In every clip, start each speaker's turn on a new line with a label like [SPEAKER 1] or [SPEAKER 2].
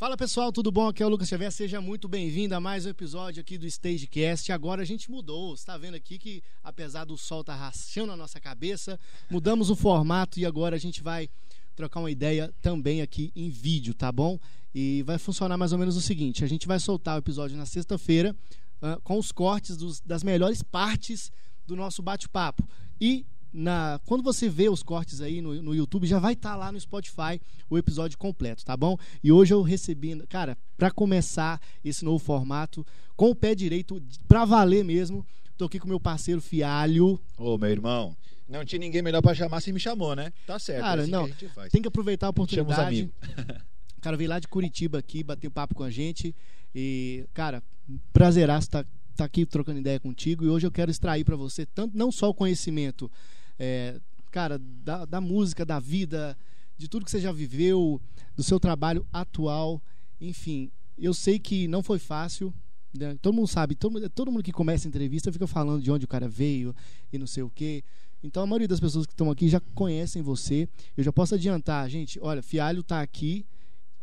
[SPEAKER 1] Fala pessoal, tudo bom? Aqui é o Lucas Xavier, seja muito bem-vindo a mais um episódio aqui do Stagecast. Agora a gente mudou, você está vendo aqui que apesar do sol estar tá rachando na nossa cabeça, mudamos o formato e agora a gente vai trocar uma ideia também aqui em vídeo, tá bom? E vai funcionar mais ou menos o seguinte: a gente vai soltar o episódio na sexta-feira uh, com os cortes dos, das melhores partes do nosso bate-papo. E na, quando você vê os cortes aí no, no YouTube, já vai estar tá lá no Spotify o episódio completo, tá bom? E hoje eu recebi, cara, para começar esse novo formato, com o pé direito, pra valer mesmo, tô aqui com meu parceiro Fialho.
[SPEAKER 2] Ô, meu irmão, não tinha ninguém melhor para chamar, se me chamou, né? Tá certo.
[SPEAKER 1] Cara,
[SPEAKER 2] é assim
[SPEAKER 1] não,
[SPEAKER 2] que
[SPEAKER 1] tem que aproveitar a oportunidade.
[SPEAKER 2] Chama os amigos.
[SPEAKER 1] o cara veio lá de Curitiba aqui, bateu papo com a gente. E, cara, prazeraço estar tá, tá aqui trocando ideia contigo. E hoje eu quero extrair para você tanto não só o conhecimento é, cara, da, da música, da vida, de tudo que você já viveu, do seu trabalho atual, enfim. Eu sei que não foi fácil, né? todo mundo sabe, todo, todo mundo que começa a entrevista fica falando de onde o cara veio e não sei o quê. Então a maioria das pessoas que estão aqui já conhecem você. Eu já posso adiantar, gente, olha, Fialho está aqui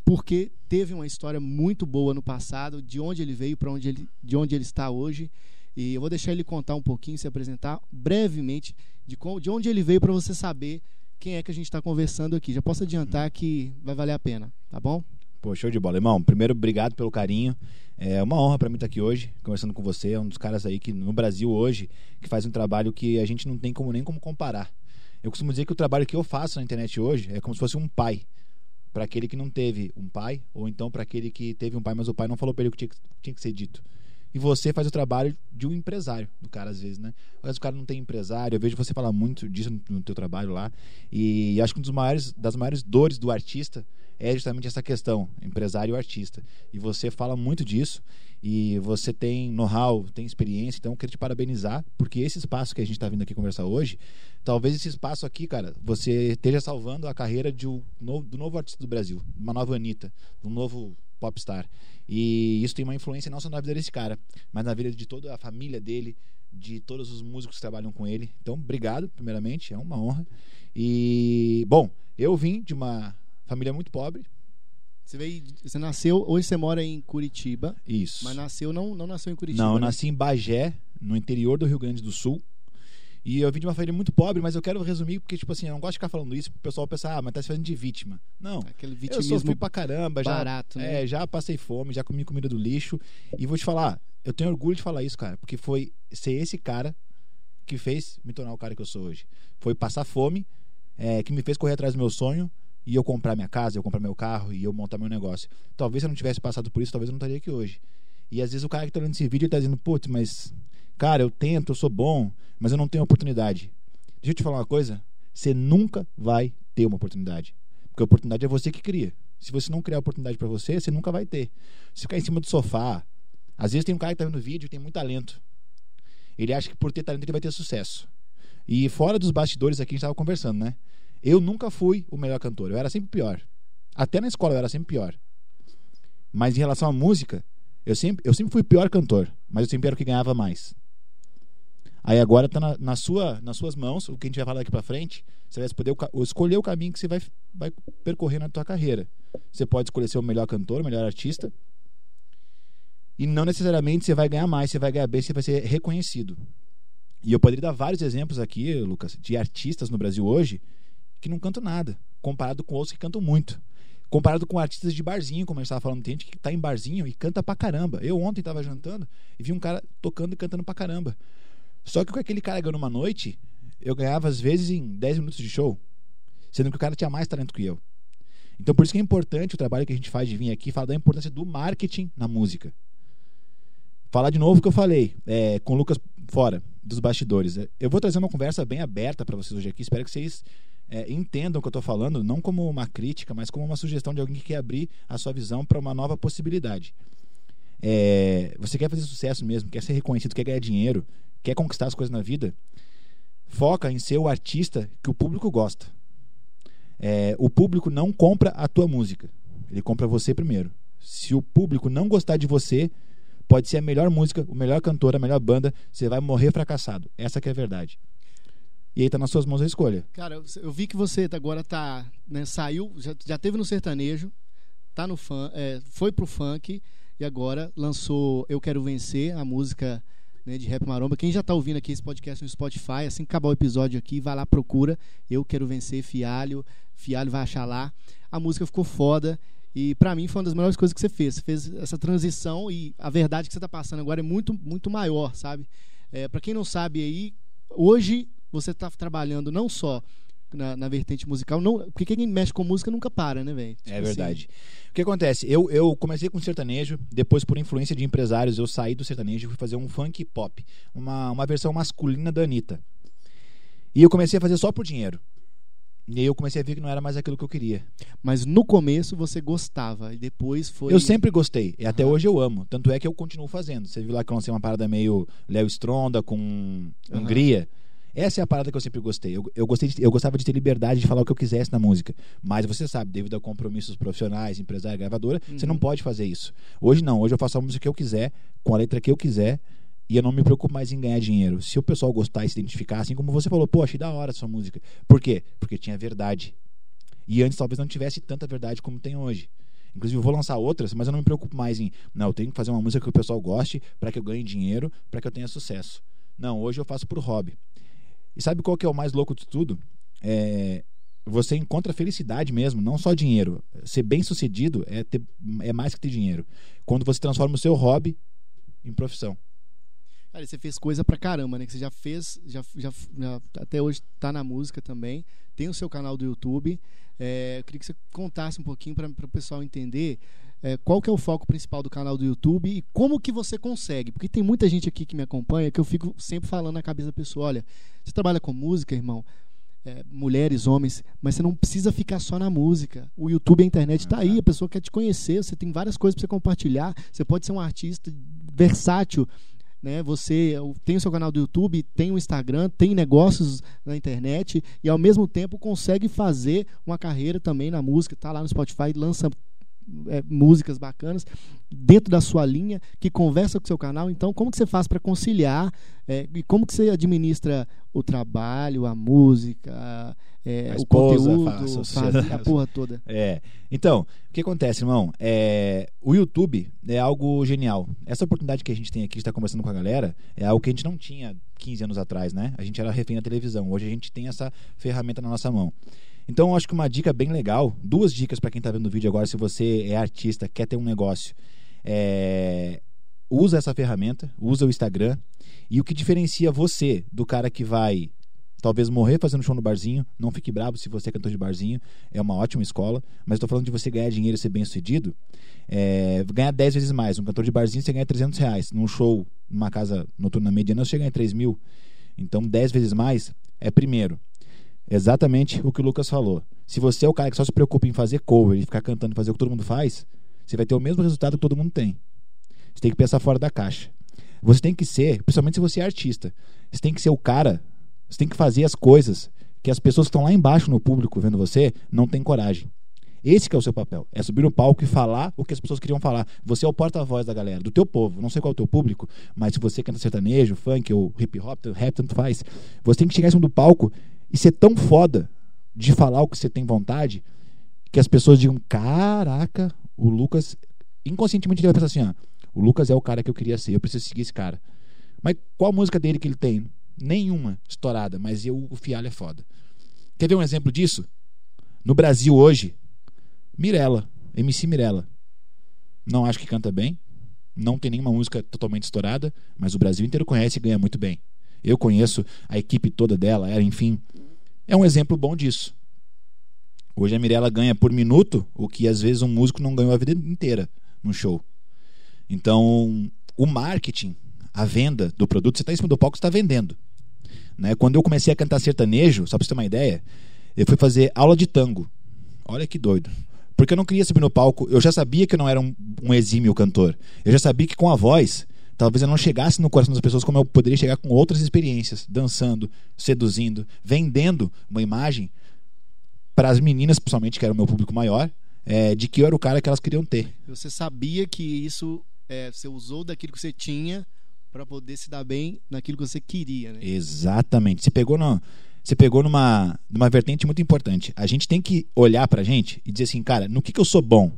[SPEAKER 1] porque teve uma história muito boa no passado, de onde ele veio para onde ele, de onde ele está hoje. E eu vou deixar ele contar um pouquinho, se apresentar brevemente de, de onde ele veio para você saber quem é que a gente está conversando aqui. Já posso adiantar que vai valer a pena, tá bom?
[SPEAKER 2] Pô, show de bola. Irmão, primeiro, obrigado pelo carinho. É uma honra para mim estar aqui hoje, conversando com você. É um dos caras aí que no Brasil hoje que faz um trabalho que a gente não tem como nem como comparar. Eu costumo dizer que o trabalho que eu faço na internet hoje é como se fosse um pai para aquele que não teve um pai, ou então para aquele que teve um pai, mas o pai não falou para ele o que tinha, tinha que ser dito e você faz o trabalho de um empresário do cara às vezes, né? Às vezes o cara não tem empresário, eu vejo você falar muito disso no, teu trabalho lá e acho que uma dos maiores, das maiores dores do artista é justamente essa questão, empresário e artista. E você fala muito disso e você tem know-how, tem experiência, então eu queria te parabenizar, porque esse espaço que a gente está vindo aqui conversar hoje, talvez esse espaço aqui, cara, você esteja salvando a carreira de um novo, do novo artista do Brasil, uma nova Anitta, um novo popstar. E isso tem uma influência não só na vida desse cara, mas na vida de toda a família dele, de todos os músicos que trabalham com ele. Então, obrigado, primeiramente, é uma honra. E, bom, eu vim de uma família muito pobre.
[SPEAKER 1] Você veio, você nasceu, hoje você mora em Curitiba.
[SPEAKER 2] Isso.
[SPEAKER 1] Mas nasceu, não, não nasceu em Curitiba.
[SPEAKER 2] Não, eu
[SPEAKER 1] né?
[SPEAKER 2] nasci em Bagé, no interior do Rio Grande do Sul. E eu vim de uma família muito pobre, mas eu quero resumir porque, tipo assim, eu não gosto de ficar falando isso pro pessoal pensar, ah, mas tá se fazendo de vítima. Não.
[SPEAKER 1] Aquele
[SPEAKER 2] vitimismo eu sofri pra caramba, já,
[SPEAKER 1] barato,
[SPEAKER 2] né? É, já passei fome, já comi comida do lixo. E vou te falar, eu tenho orgulho de falar isso, cara, porque foi ser esse cara que fez me tornar o cara que eu sou hoje. Foi passar fome, é, que me fez correr atrás do meu sonho e eu comprar minha casa, eu comprar meu carro e eu montar meu negócio. Talvez se eu não tivesse passado por isso, talvez eu não estaria aqui hoje. E às vezes o cara que tá olhando esse vídeo tá dizendo, putz, mas cara, eu tento, eu sou bom, mas eu não tenho oportunidade. Deixa eu te falar uma coisa. Você nunca vai ter uma oportunidade. Porque a oportunidade é você que cria. Se você não criar oportunidade para você, você nunca vai ter. Se ficar em cima do sofá, às vezes tem um cara que tá vendo vídeo e tem muito talento. Ele acha que por ter talento ele vai ter sucesso. E fora dos bastidores aqui a gente estava conversando, né? Eu nunca fui o melhor cantor, eu era sempre pior. Até na escola eu era sempre pior. Mas em relação à música, eu sempre, eu sempre fui pior cantor, mas eu sempre era o que ganhava mais. Aí agora está na, na, sua, nas suas mãos, o que a gente vai falar daqui para frente, você vai poder escolher o caminho que você vai, vai percorrer na tua carreira. Você pode escolher ser o melhor cantor, o melhor artista, e não necessariamente você vai ganhar mais, você vai ganhar bem, você vai ser reconhecido. E eu poderia dar vários exemplos aqui, Lucas, de artistas no Brasil hoje que não cantam nada, comparado com outros que cantam muito. Comparado com artistas de barzinho, como a gente estava falando, tem gente que está em barzinho e canta pra caramba. Eu ontem estava jantando e vi um cara tocando e cantando pra caramba. Só que com aquele cara ganhando uma noite, eu ganhava às vezes em 10 minutos de show, sendo que o cara tinha mais talento que eu. Então por isso que é importante o trabalho que a gente faz de vir aqui falar da importância do marketing na música. Falar de novo o que eu falei é, com o Lucas fora dos bastidores. É, eu vou trazer uma conversa bem aberta para vocês hoje aqui. Espero que vocês é, entendam o que eu estou falando, não como uma crítica, mas como uma sugestão de alguém que quer abrir a sua visão para uma nova possibilidade. É, você quer fazer sucesso mesmo, quer ser reconhecido, quer ganhar dinheiro, quer conquistar as coisas na vida, foca em ser o artista que o público gosta. É, o público não compra a tua música, ele compra você primeiro. Se o público não gostar de você, pode ser a melhor música, o melhor cantor, a melhor banda, você vai morrer fracassado. Essa que é a verdade. E aí tá nas suas mãos a escolha.
[SPEAKER 1] Cara, eu vi que você agora tá, né, saiu, já, já teve no sertanejo, tá no fun, é, foi pro funk e agora lançou Eu Quero Vencer, a música né, de rap maromba. Quem já tá ouvindo aqui esse podcast no Spotify, assim que acabar o episódio aqui, vai lá, procura Eu Quero Vencer, Fialho. Fialho vai achar lá. A música ficou foda. E para mim foi uma das melhores coisas que você fez. Você fez essa transição e a verdade que você tá passando agora é muito, muito maior, sabe? É, para quem não sabe aí, hoje você tá trabalhando não só na, na, vertente musical. Não, porque quem mexe com música nunca para, né, velho?
[SPEAKER 2] Tipo é verdade. Assim. O que acontece? Eu, eu comecei com sertanejo, depois, por influência de empresários, eu saí do sertanejo e fui fazer um funk pop. Uma, uma versão masculina da Anitta. E eu comecei a fazer só por dinheiro. E aí eu comecei a ver que não era mais aquilo que eu queria.
[SPEAKER 1] Mas no começo você gostava e depois foi.
[SPEAKER 2] Eu sempre gostei. E até hoje eu amo. Tanto é que eu continuo fazendo. Você viu lá que eu lancei uma parada meio Léo Stronda com uhum. Hungria. Essa é a parada que eu sempre gostei. Eu, eu, gostei de, eu gostava de ter liberdade de falar o que eu quisesse na música. Mas você sabe, devido a compromissos profissionais, empresária, gravadora, uhum. você não pode fazer isso. Hoje não. Hoje eu faço a música que eu quiser, com a letra que eu quiser. E eu não me preocupo mais em ganhar dinheiro. Se o pessoal gostar e se identificar, assim como você falou, pô, achei da hora a sua música. Por quê? Porque tinha verdade. E antes talvez não tivesse tanta verdade como tem hoje. Inclusive, eu vou lançar outras, mas eu não me preocupo mais em. Não, eu tenho que fazer uma música que o pessoal goste, para que eu ganhe dinheiro, para que eu tenha sucesso. Não, hoje eu faço por hobby. E sabe qual que é o mais louco de tudo? É, você encontra felicidade mesmo, não só dinheiro. Ser bem sucedido é, ter, é mais que ter dinheiro. Quando você transforma o seu hobby em profissão.
[SPEAKER 1] Cara, você fez coisa pra caramba, né? Que você já fez, já, já, já até hoje tá na música também. Tem o seu canal do YouTube. É, eu queria que você contasse um pouquinho para o pessoal entender é, qual que é o foco principal do canal do YouTube e como que você consegue. Porque tem muita gente aqui que me acompanha que eu fico sempre falando na cabeça da pessoa, olha, você trabalha com música, irmão, é, mulheres, homens, mas você não precisa ficar só na música. O YouTube e a internet está aí, a pessoa quer te conhecer, você tem várias coisas para você compartilhar, você pode ser um artista versátil, né? Você tem o seu canal do YouTube, tem o Instagram, tem negócios na internet e ao mesmo tempo consegue fazer uma carreira também na música, tá lá no Spotify, lança é, músicas bacanas dentro da sua linha que conversa com o seu canal. Então, como que você faz para conciliar é, e como que você administra o trabalho, a música, é, o
[SPEAKER 2] esposa,
[SPEAKER 1] conteúdo, faz, a porra toda?
[SPEAKER 2] É. Então, o que acontece, irmão? É, o YouTube é algo genial. Essa oportunidade que a gente tem aqui de estar conversando com a galera é algo que a gente não tinha 15 anos atrás, né? A gente era refém da televisão. Hoje a gente tem essa ferramenta na nossa mão. Então, eu acho que uma dica bem legal, duas dicas para quem está vendo o vídeo agora, se você é artista, quer ter um negócio, é... usa essa ferramenta, usa o Instagram, e o que diferencia você do cara que vai talvez morrer fazendo show no barzinho, não fique bravo se você é cantor de barzinho, é uma ótima escola, mas estou falando de você ganhar dinheiro e ser bem sucedido, é, ganhar 10 vezes mais. Um cantor de barzinho você ganha 300 reais, num show, numa casa noturna mediana, você ganha 3 mil. Então, 10 vezes mais é primeiro Exatamente o que o Lucas falou. Se você é o cara que só se preocupa em fazer cover e ficar cantando, fazer o que todo mundo faz, você vai ter o mesmo resultado que todo mundo tem. Você tem que pensar fora da caixa. Você tem que ser, principalmente se você é artista, você tem que ser o cara, você tem que fazer as coisas que as pessoas que estão lá embaixo no público vendo você não têm coragem. Esse é o seu papel. É subir no palco e falar o que as pessoas queriam falar. Você é o porta-voz da galera, do teu povo. Não sei qual é o teu público, mas se você canta sertanejo, funk ou hip hop, rap, tanto faz. Você tem que chegar em cima do palco e ser tão foda de falar o que você tem vontade que as pessoas digam: caraca, o Lucas. Inconscientemente ele vai pensar assim: ó, o Lucas é o cara que eu queria ser, eu preciso seguir esse cara. Mas qual música dele que ele tem? Nenhuma estourada, mas eu, o Fialho é foda. Quer ver um exemplo disso? No Brasil hoje, Mirella, MC Mirella. Não acho que canta bem, não tem nenhuma música totalmente estourada, mas o Brasil inteiro conhece e ganha muito bem. Eu conheço a equipe toda dela, enfim. É um exemplo bom disso. Hoje a Mirella ganha por minuto o que às vezes um músico não ganhou a vida inteira no show. Então, o marketing, a venda do produto, você está em cima do palco, você está vendendo. Né? Quando eu comecei a cantar sertanejo, só para você ter uma ideia, eu fui fazer aula de tango. Olha que doido. Porque eu não queria subir no palco, eu já sabia que eu não era um, um exímio cantor. Eu já sabia que com a voz talvez eu não chegasse no coração das pessoas como eu poderia chegar com outras experiências, dançando, seduzindo, vendendo uma imagem para as meninas, principalmente, que era o meu público maior, é, de que eu era o cara que elas queriam ter.
[SPEAKER 1] Você sabia que isso é, você usou daquilo que você tinha para poder se dar bem naquilo que você queria, né?
[SPEAKER 2] Exatamente. Você pegou no, você pegou numa, numa vertente muito importante. A gente tem que olhar pra gente e dizer assim, cara, no que, que eu sou bom?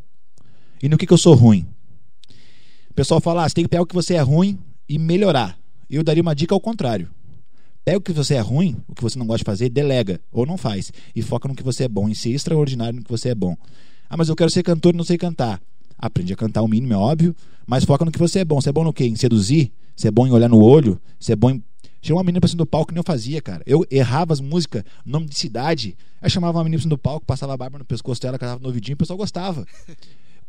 [SPEAKER 2] e no que, que eu sou ruim. Pessoal fala, ah, você tem que pegar o que você é ruim e melhorar. Eu daria uma dica ao contrário. Pega o que você é ruim, o que você não gosta de fazer, delega ou não faz. E foca no que você é bom, em ser extraordinário no que você é bom. Ah, mas eu quero ser cantor e não sei cantar. Aprende a cantar o mínimo, é óbvio, mas foca no que você é bom. Você é bom no quê? Em seduzir? Você é bom em olhar no olho? Você é bom em. Chegou uma menina pra cima do palco que nem eu fazia, cara. Eu errava as músicas, nome de cidade. Aí chamava uma menina pra cima do palco, passava a barba no pescoço dela, cantava no ouvidinho, o pessoal gostava.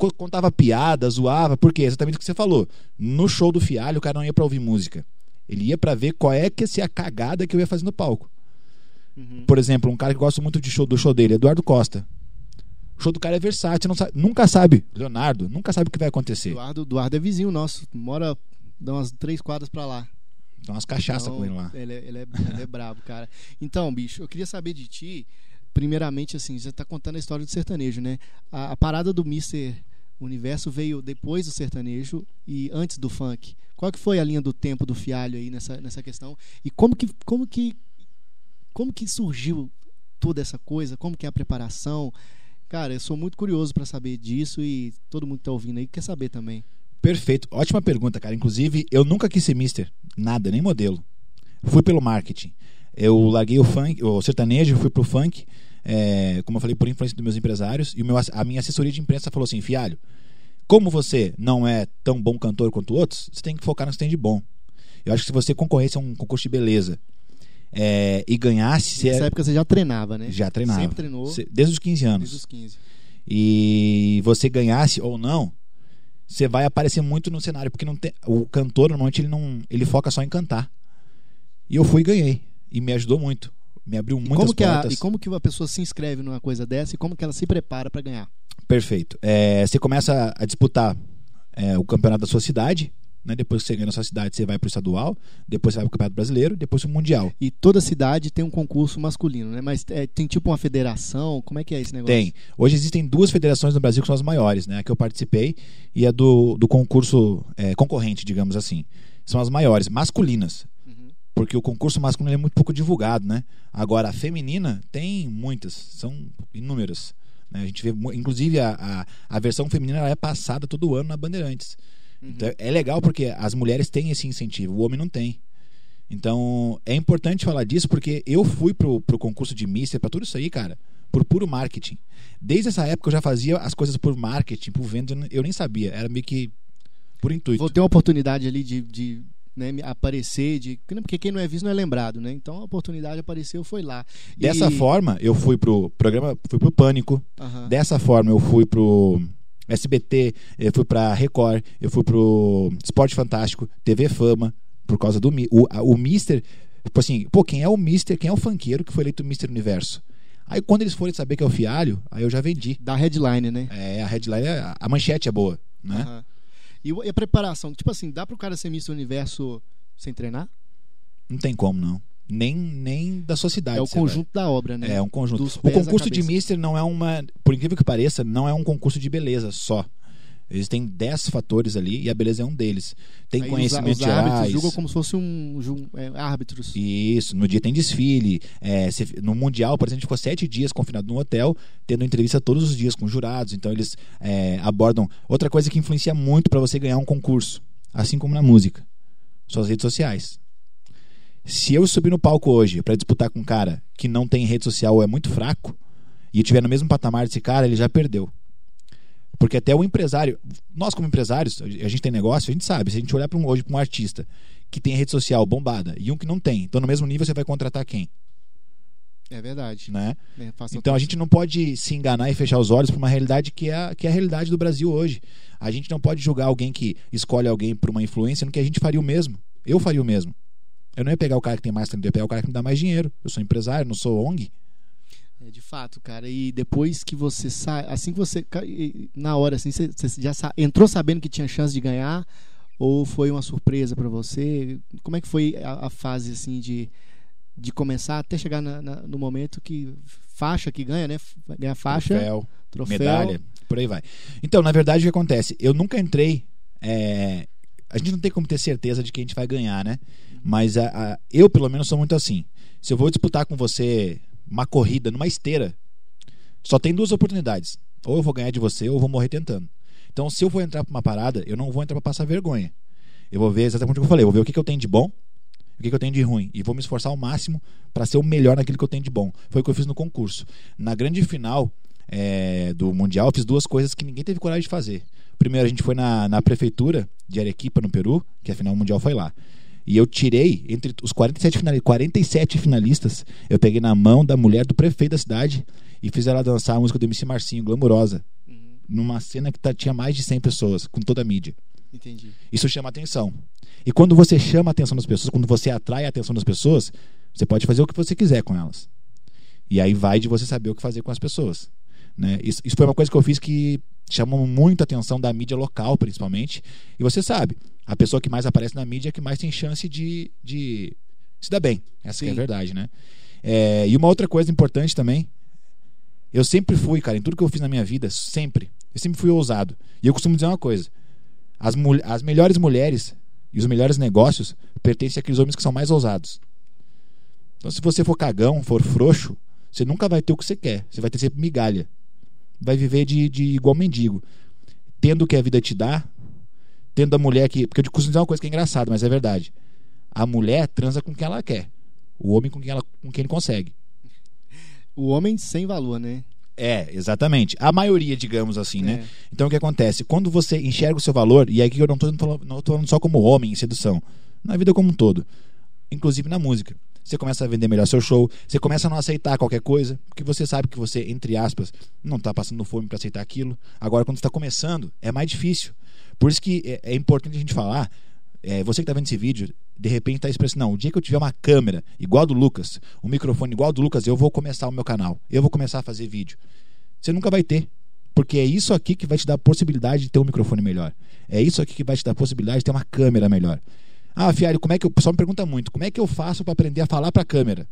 [SPEAKER 2] Co- Contava piada, zoava, porque exatamente o que você falou. No show do Fialho, o cara não ia pra ouvir música. Ele ia pra ver qual é que ia ser a cagada que eu ia fazer no palco.
[SPEAKER 1] Uhum.
[SPEAKER 2] Por exemplo, um cara que gosta muito de show, do show dele, Eduardo Costa. O show do cara é versátil, não sabe- nunca sabe. Leonardo, nunca sabe o que vai acontecer.
[SPEAKER 1] Eduardo, Eduardo é vizinho nosso. Mora dá umas três quadras pra lá.
[SPEAKER 2] Dá umas cachaça
[SPEAKER 1] Então,
[SPEAKER 2] com ele lá.
[SPEAKER 1] Ele é, ele, é, ele é brabo, cara. Então, bicho, eu queria saber de ti, primeiramente, assim, você tá contando a história do sertanejo, né? A, a parada do Mr. Universo veio depois do sertanejo e antes do funk. Qual que foi a linha do tempo do Fialho aí nessa, nessa questão? E como que, como que como que surgiu toda essa coisa? Como que é a preparação? Cara, eu sou muito curioso pra saber disso e todo mundo que tá ouvindo aí quer saber também.
[SPEAKER 2] Perfeito. Ótima pergunta, cara. Inclusive, eu nunca quis ser mister. Nada, nem modelo. Fui pelo marketing. Eu larguei o funk, o sertanejo, fui pro funk, é, como eu falei, por influência dos meus empresários. E meu, a minha assessoria de imprensa falou assim: Fialho, como você não é tão bom cantor quanto outros, você tem que focar no que você tem de bom. Eu acho que se você concorresse a um concurso de beleza é, e ganhasse, você
[SPEAKER 1] Nessa época você já treinava, né?
[SPEAKER 2] já treinava.
[SPEAKER 1] Sempre treinou.
[SPEAKER 2] Você- Desde os 15 anos
[SPEAKER 1] Desde os 15.
[SPEAKER 2] e você ganhasse ou não, você vai aparecer muito no cenário, porque não tem, o cantor normalmente ele não, ele foca só em cantar. E eu fui e ganhei e me ajudou muito, me abriu
[SPEAKER 1] E
[SPEAKER 2] muitas
[SPEAKER 1] como, que a,
[SPEAKER 2] portas.
[SPEAKER 1] e como que uma pessoa se inscreve numa coisa dessa e como que ela se prepara pra ganhar?
[SPEAKER 2] Perfeito. É, você começa a disputar é, o campeonato da sua cidade, né? Depois que você ganha na sua cidade, você vai pro estadual, depois você vai pro campeonato brasileiro, depois pro mundial.
[SPEAKER 1] E toda cidade tem um concurso masculino, né? Mas é, tem tipo uma federação, como é que é esse negócio?
[SPEAKER 2] Tem. Hoje existem duas federações no Brasil que são as maiores, né? A que eu participei e a do, do concurso é, concorrente, digamos assim. São as maiores, masculinas. Porque o concurso masculino é muito pouco divulgado, né? Agora, a feminina tem muitas, são inúmeras. né? A gente vê, inclusive, a, a, a versão feminina é passada todo ano na Bandeirantes.
[SPEAKER 1] Uhum.
[SPEAKER 2] Então, é legal porque as mulheres têm esse incentivo, o homem não tem. Então, é importante falar disso porque eu fui pro, pro concurso de Mister, pra tudo isso aí, cara, por puro marketing. Desde essa época eu já fazia as coisas por marketing, por venda, eu nem- eu nem sabia, era meio que por intuito.
[SPEAKER 1] Vou ter uma oportunidade ali de, de né, me aparecer, de porque quem não é visto não é lembrado, né? Então a oportunidade apareceu, foi lá. E-
[SPEAKER 2] Dessa forma, eu fui pro programa, fui pro Pânico.
[SPEAKER 1] Aham.
[SPEAKER 2] Dessa forma, eu fui pro SBT, eu fui pra Record, eu fui pro Esporte Fantástico, TV Fama, por causa do o, o Mister. Tipo assim, pô, quem é o Mister? Quem é o funkeiro que foi eleito Mister Universo? Aí quando eles forem saber que é o Fialho, aí eu já vendi.
[SPEAKER 1] Da headline, né?
[SPEAKER 2] É, a headline, é- a manchete é boa, né?
[SPEAKER 1] Aham. E, a preparação? Tipo assim, dá pro cara ser Mr. Universo sem treinar?
[SPEAKER 2] Não tem como, não. Nem, nem da sua cidade.
[SPEAKER 1] é o
[SPEAKER 2] você vai.
[SPEAKER 1] conjunto da obra, né?
[SPEAKER 2] É um conjunto. O concurso de. Mister não é uma, por incrível que pareça, não é um concurso de beleza só. Existem 10 fatores ali e a beleza é um deles. Tem
[SPEAKER 1] Aí os-
[SPEAKER 2] conhecimentos
[SPEAKER 1] os, árbitros julgam como se fosse um, ju- é, árbitros.
[SPEAKER 2] Isso, no dia tem desfile. É, você- no Mundial, por exemplo, a gente ficou sete dias confinado num hotel, tendo entrevista todos os dias com jurados. Então eles é, abordam. Outra coisa que influencia muito para você ganhar um concurso, assim como na música, suas redes sociais. Se eu subir no palco hoje para disputar com um cara que não tem rede social ou é muito fraco, e estiver no mesmo patamar desse cara, ele já perdeu. Porque até o empresário, nós como empresários, a gente tem negócio, a gente sabe, se a gente olhar pra um, hoje para um artista que tem rede social bombada e um que não tem, então no mesmo nível você vai contratar quem?
[SPEAKER 1] É verdade.
[SPEAKER 2] Né?
[SPEAKER 1] É,
[SPEAKER 2] Então a gente não pode se enganar e fechar os olhos para uma realidade que é, a- que é a realidade do Brasil hoje. A gente não pode julgar alguém que escolhe alguém por uma influência no que a gente faria o mesmo. Eu faria o mesmo. Eu não ia pegar o cara que tem mais talento, eu ia pegar o cara que me dá mais dinheiro. Eu sou empresário, não sou ONG.
[SPEAKER 1] É, de fato, cara. E depois que você sai, assim que você na hora assim, você, você já sa- entrou sabendo que tinha chance de ganhar ou foi uma surpresa pra você? Como é que foi a, a fase assim de de começar até chegar na- na- no momento que faixa que ganha, né? Ganha faixa,
[SPEAKER 2] Troféu,
[SPEAKER 1] troféu.
[SPEAKER 2] medalha, por aí vai. Então, na verdade, o que acontece? Eu nunca entrei. é, A gente não tem como ter certeza de que a gente vai ganhar, né? Mas a- a- eu, pelo menos, sou muito assim. Se eu vou disputar com você uma corrida numa esteira, só tem duas oportunidades. Ou eu vou ganhar de você, ou eu vou morrer tentando. Então, se eu vou entrar pra uma parada, eu não vou entrar pra passar vergonha. Eu vou ver exatamente o que eu falei. Eu vou ver o que, que eu tenho de bom, o que, que eu tenho de ruim. E vou me esforçar ao máximo para ser o melhor naquilo que eu tenho de bom. Foi o que eu fiz no concurso. Na grande final é, do Mundial, eu fiz duas coisas que ninguém teve coragem de fazer. Primeiro, a gente foi na, na prefeitura de Arequipa, no Peru, que a final mundial foi lá. E eu tirei, entre os 47, finali 47 finalistas, eu peguei na mão da mulher do prefeito da cidade e fiz ela dançar a música do MC Marcinho, Glamurosa.
[SPEAKER 1] Uhum.
[SPEAKER 2] Numa cena que tá, tinha mais de 100 pessoas, com toda a mídia.
[SPEAKER 1] Entendi.
[SPEAKER 2] Isso chama atenção. E quando você chama a atenção das pessoas, quando você atrai a atenção das pessoas, você pode fazer o que você quiser com elas. E aí vai de você saber o que fazer com as pessoas. Né? Isso, isso foi uma coisa que eu fiz que chamou muito a atenção da mídia local, principalmente. E você sabe, a pessoa que mais aparece na mídia é que mais tem chance de, de se dar bem. Essa que é a verdade, né? É, e uma outra coisa importante também, eu sempre fui, cara, em tudo que eu fiz na minha vida, sempre, eu sempre fui ousado. E eu costumo dizer uma coisa: as, as melhores mulheres e os melhores negócios pertencem àqueles homens que são mais ousados. Então, se você for cagão, for frouxo, você nunca vai ter o que você quer. Você vai ter sempre migalha. Vai viver de, de igual mendigo. Tendo o que a vida te dá, tendo a mulher que. Porque eu costumo dizer uma coisa que é engraçada, mas é verdade. A mulher transa com quem ela quer. O homem com quem, ela, com quem ele consegue.
[SPEAKER 1] O homem sem valor, né?
[SPEAKER 2] É, exatamente. A maioria, digamos assim, né?
[SPEAKER 1] É.
[SPEAKER 2] Então o que acontece? Quando você enxerga o seu valor, e aqui eu não estou falando, não tô falando só como homem em sedução, na vida como um todo, inclusive na música. Você começa a vender melhor seu show, você começa a não aceitar qualquer coisa, porque você sabe que você, entre aspas, não está passando fome para aceitar aquilo. Agora, quando está começando, é mais difícil. Por isso que é, é importante a gente falar. é, você que está vendo esse vídeo, de repente está expressando, não, o dia que eu tiver uma câmera igual do Lucas, um microfone igual do Lucas, eu vou começar o meu canal, eu vou começar a fazer vídeo. Você nunca vai ter. Porque é isso aqui que vai te dar a possibilidade de ter um microfone melhor. É isso aqui que vai te dar a possibilidade de ter uma câmera melhor. Ah, Fiário, como é que eu. O pessoal me pergunta muito: como é que eu faço para aprender a falar para a câmera?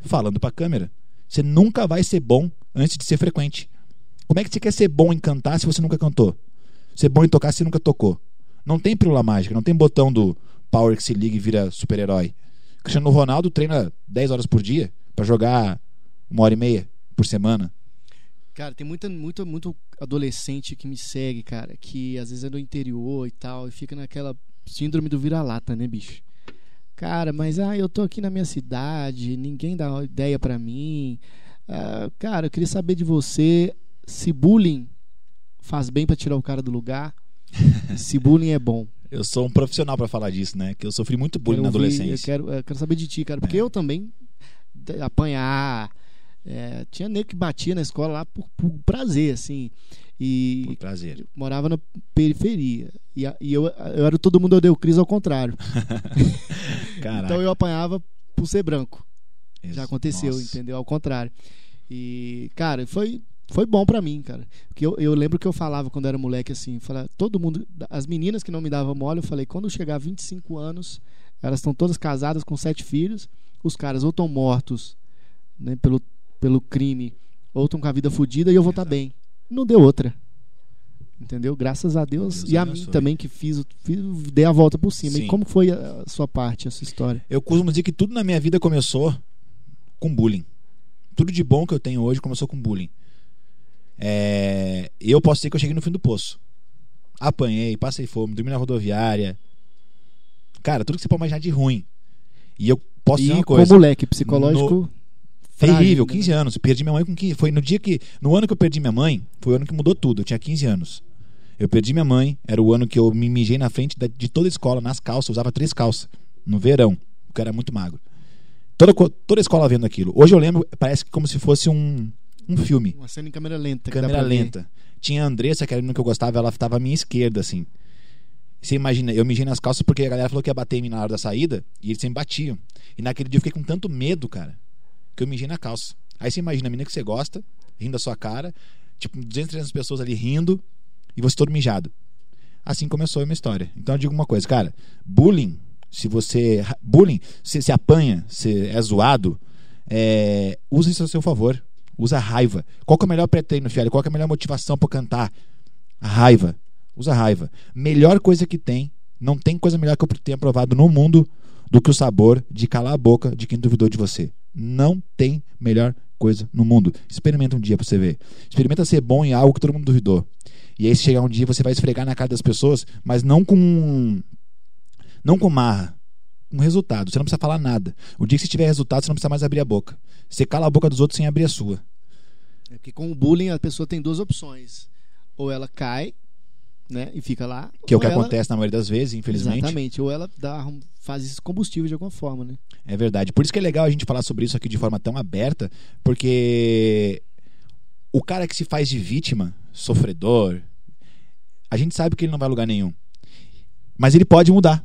[SPEAKER 2] Falando para a câmera. Você nunca vai ser bom antes de ser frequente. Como é que você quer ser bom em cantar se você nunca cantou? Ser bom em tocar se nunca tocou? Não tem pílula mágica, não tem botão do Power que se liga e vira super-herói. Cristiano Ronaldo treina 10 horas por dia para jogar uma hora e meia por semana.
[SPEAKER 1] Cara, tem muita, muito, muito adolescente que me segue, cara, que às vezes é do interior e tal, e fica naquela síndrome do vira-lata, né, bicho? Cara, mas ah, eu tô aqui na minha cidade, ninguém dá ideia pra mim. Ah, cara, eu queria saber de você se bullying faz bem pra tirar o cara do lugar, se bullying é bom.
[SPEAKER 2] Eu sou um profissional para falar disso, né? Que eu sofri muito bullying
[SPEAKER 1] Quero
[SPEAKER 2] na
[SPEAKER 1] ouvir-
[SPEAKER 2] adolescência.
[SPEAKER 1] Eu quero, eu quero saber de ti, cara, porque
[SPEAKER 2] É.
[SPEAKER 1] eu também apanhar. É, tinha nego que batia na escola lá por, por prazer, assim. E
[SPEAKER 2] Por prazer.
[SPEAKER 1] morava na periferia. E, a- e eu, eu era todo mundo odeio Cris ao contrário. Então eu apanhava por ser branco.
[SPEAKER 2] Isso.
[SPEAKER 1] Já aconteceu,
[SPEAKER 2] Nossa.
[SPEAKER 1] entendeu? Ao contrário. E, cara, foi, foi bom pra mim, cara. Porque eu, eu lembro que eu falava quando era moleque assim, falava, todo mundo, as meninas que não me davam mole, eu falei, quando eu chegar a 25 anos, elas estão todas casadas com sete filhos, os caras ou estão mortos, né, pelo, pelo crime, ou estão com a vida fodida e eu vou estar
[SPEAKER 2] Exato.
[SPEAKER 1] bem. Não deu outra. Entendeu? Graças a Deus.
[SPEAKER 2] Deus
[SPEAKER 1] e a mim também que fiz, fiz, dei a volta por cima.
[SPEAKER 2] Sim.
[SPEAKER 1] E como foi a sua parte, a sua história?
[SPEAKER 2] Eu costumo dizer que tudo na minha vida começou com bullying. Tudo de bom que eu tenho hoje começou com bullying. É, Eu posso dizer que eu cheguei no fim do poço. Apanhei, passei fome, dormi na rodoviária. Cara, tudo que você pode imaginar de ruim. E eu posso dizer
[SPEAKER 1] e
[SPEAKER 2] uma
[SPEAKER 1] com
[SPEAKER 2] coisa.
[SPEAKER 1] moleque psicológico frágil,
[SPEAKER 2] Terrível,
[SPEAKER 1] né?
[SPEAKER 2] 15 anos. Perdi minha mãe com 15. Foi no dia que. No ano que eu perdi minha mãe, foi o ano que mudou tudo. Eu tinha 15 anos. Eu perdi minha mãe, era o ano que eu me mijei na frente de toda a escola, nas calças, eu usava três calças. No verão, porque eu era muito magro. Toda, toda a escola vendo aquilo. Hoje eu lembro, parece que como se fosse um, um filme.
[SPEAKER 1] Uma cena em câmera lenta.
[SPEAKER 2] Câmera lenta. Tinha a Andressa, que era a menina que eu gostava, ela estava à minha esquerda, assim. Você imagina, eu mijei nas calças porque a galera falou que ia bater em mim na hora da saída e eles sempre batiam. E naquele dia eu fiquei com tanto medo, cara, que eu mijei na calça. Aí você imagina a menina que você gosta, rindo da sua cara, tipo 200, 300 pessoas ali rindo e você todo mijado. Assim começou a minha história. Então eu digo uma coisa, cara, bullying, se você. Bullying, se apanha, se é zoado, é, use isso a seu favor. Usa raiva. Qual é o melhor pré-treino? Qual é a melhor motivação pra cantar? A raiva. Usa raiva. Melhor coisa que tem. Não tem coisa melhor que eu tenha provado no mundo do que o sabor de calar a boca de quem duvidou de você. Não tem melhor coisa no mundo. Experimenta um dia pra você ver. Experimenta ser bom em algo que todo mundo duvidou. E aí, se chegar um dia, você vai esfregar na cara das pessoas, mas não com. Não com marra. Com resultado. Você não precisa falar nada. O dia que você tiver resultado, você não precisa mais abrir a boca. Você cala a boca dos outros sem abrir a sua.
[SPEAKER 1] É porque com o bullying a pessoa tem duas opções. Ou ela cai, né, e fica lá.
[SPEAKER 2] Que é o que
[SPEAKER 1] ela-
[SPEAKER 2] acontece na maioria das vezes, infelizmente.
[SPEAKER 1] Exatamente. Ou ela dá, faz esse combustível de alguma forma, né?
[SPEAKER 2] É verdade. Por isso que é legal a gente falar sobre isso aqui de forma tão aberta, porque o cara que se faz de vítima, sofredor, a gente sabe que ele não vai a lugar nenhum. Mas ele pode mudar.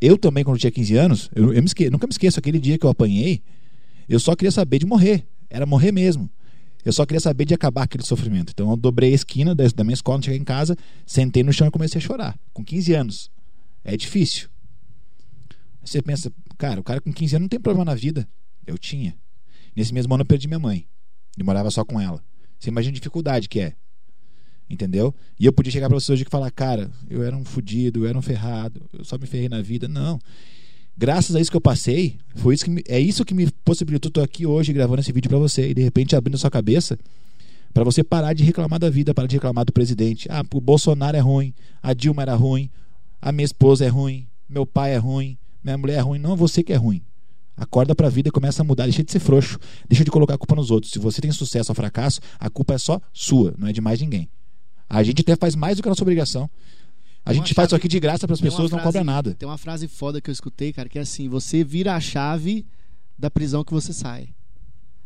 [SPEAKER 2] Eu também, quando eu tinha 15 anos, eu, eu me esque- nunca me esqueço aquele dia que eu apanhei, eu só queria saber de morrer. Era morrer mesmo. Eu só queria saber de acabar aquele sofrimento. Então eu dobrei a esquina da, minha escola, cheguei em casa, sentei no chão e comecei a chorar. Com 15 anos. É difícil. Você pensa, cara, o cara com 15 anos não tem problema na vida. Eu tinha. Nesse mesmo ano eu perdi minha mãe. E morava só com ela. Você imagina a dificuldade que é. Entendeu? E eu podia chegar pra você hoje e falar, cara, eu era um fudido, eu era um ferrado, eu só me ferrei na vida. Não. Graças a isso que eu passei, foi isso que me- é isso que me possibilitou estar aqui hoje gravando esse vídeo pra você e de repente abrindo a sua cabeça pra você parar de reclamar da vida, parar de reclamar do presidente. Ah, o Bolsonaro é ruim, a Dilma era ruim, a minha esposa é ruim, meu pai é ruim, minha mulher é ruim. Não, você que é ruim. Acorda pra vida e começa a mudar. Deixa de ser frouxo. Deixa de colocar a culpa nos outros. Se você tem sucesso ou fracasso, a culpa é só sua, não é de mais ninguém. A gente até faz mais do que a nossa obrigação. A gente faz isso aqui de graça para as pessoas, não
[SPEAKER 1] frase-
[SPEAKER 2] cobra nada.
[SPEAKER 1] Tem uma frase foda que eu escutei, cara, que é assim: você vira a chave da prisão que você sai.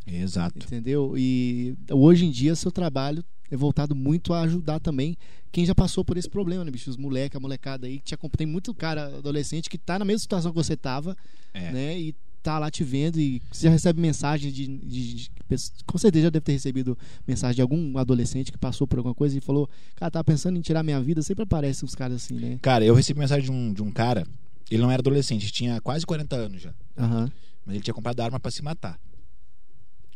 [SPEAKER 2] Exato.
[SPEAKER 1] Entendeu? E hoje em dia seu trabalho é voltado muito a ajudar também quem já passou por esse problema, né, bicho? Os moleques, a molecada aí, que te acompanha. Tem muito cara adolescente que tá na mesma situação que você tava,
[SPEAKER 2] É.
[SPEAKER 1] né? E tá lá te vendo e você já recebe mensagem de, de- de- Com certeza já deve ter recebido mensagem de algum adolescente que passou por alguma coisa e falou: Cara, tava pensando em tirar minha vida. Sempre aparecem uns caras assim, né?
[SPEAKER 2] Cara, eu recebi mensagem de um, de um cara, ele não era adolescente, tinha quase 40 anos já.
[SPEAKER 1] Aham.
[SPEAKER 2] Mas ele tinha comprado arma para se matar.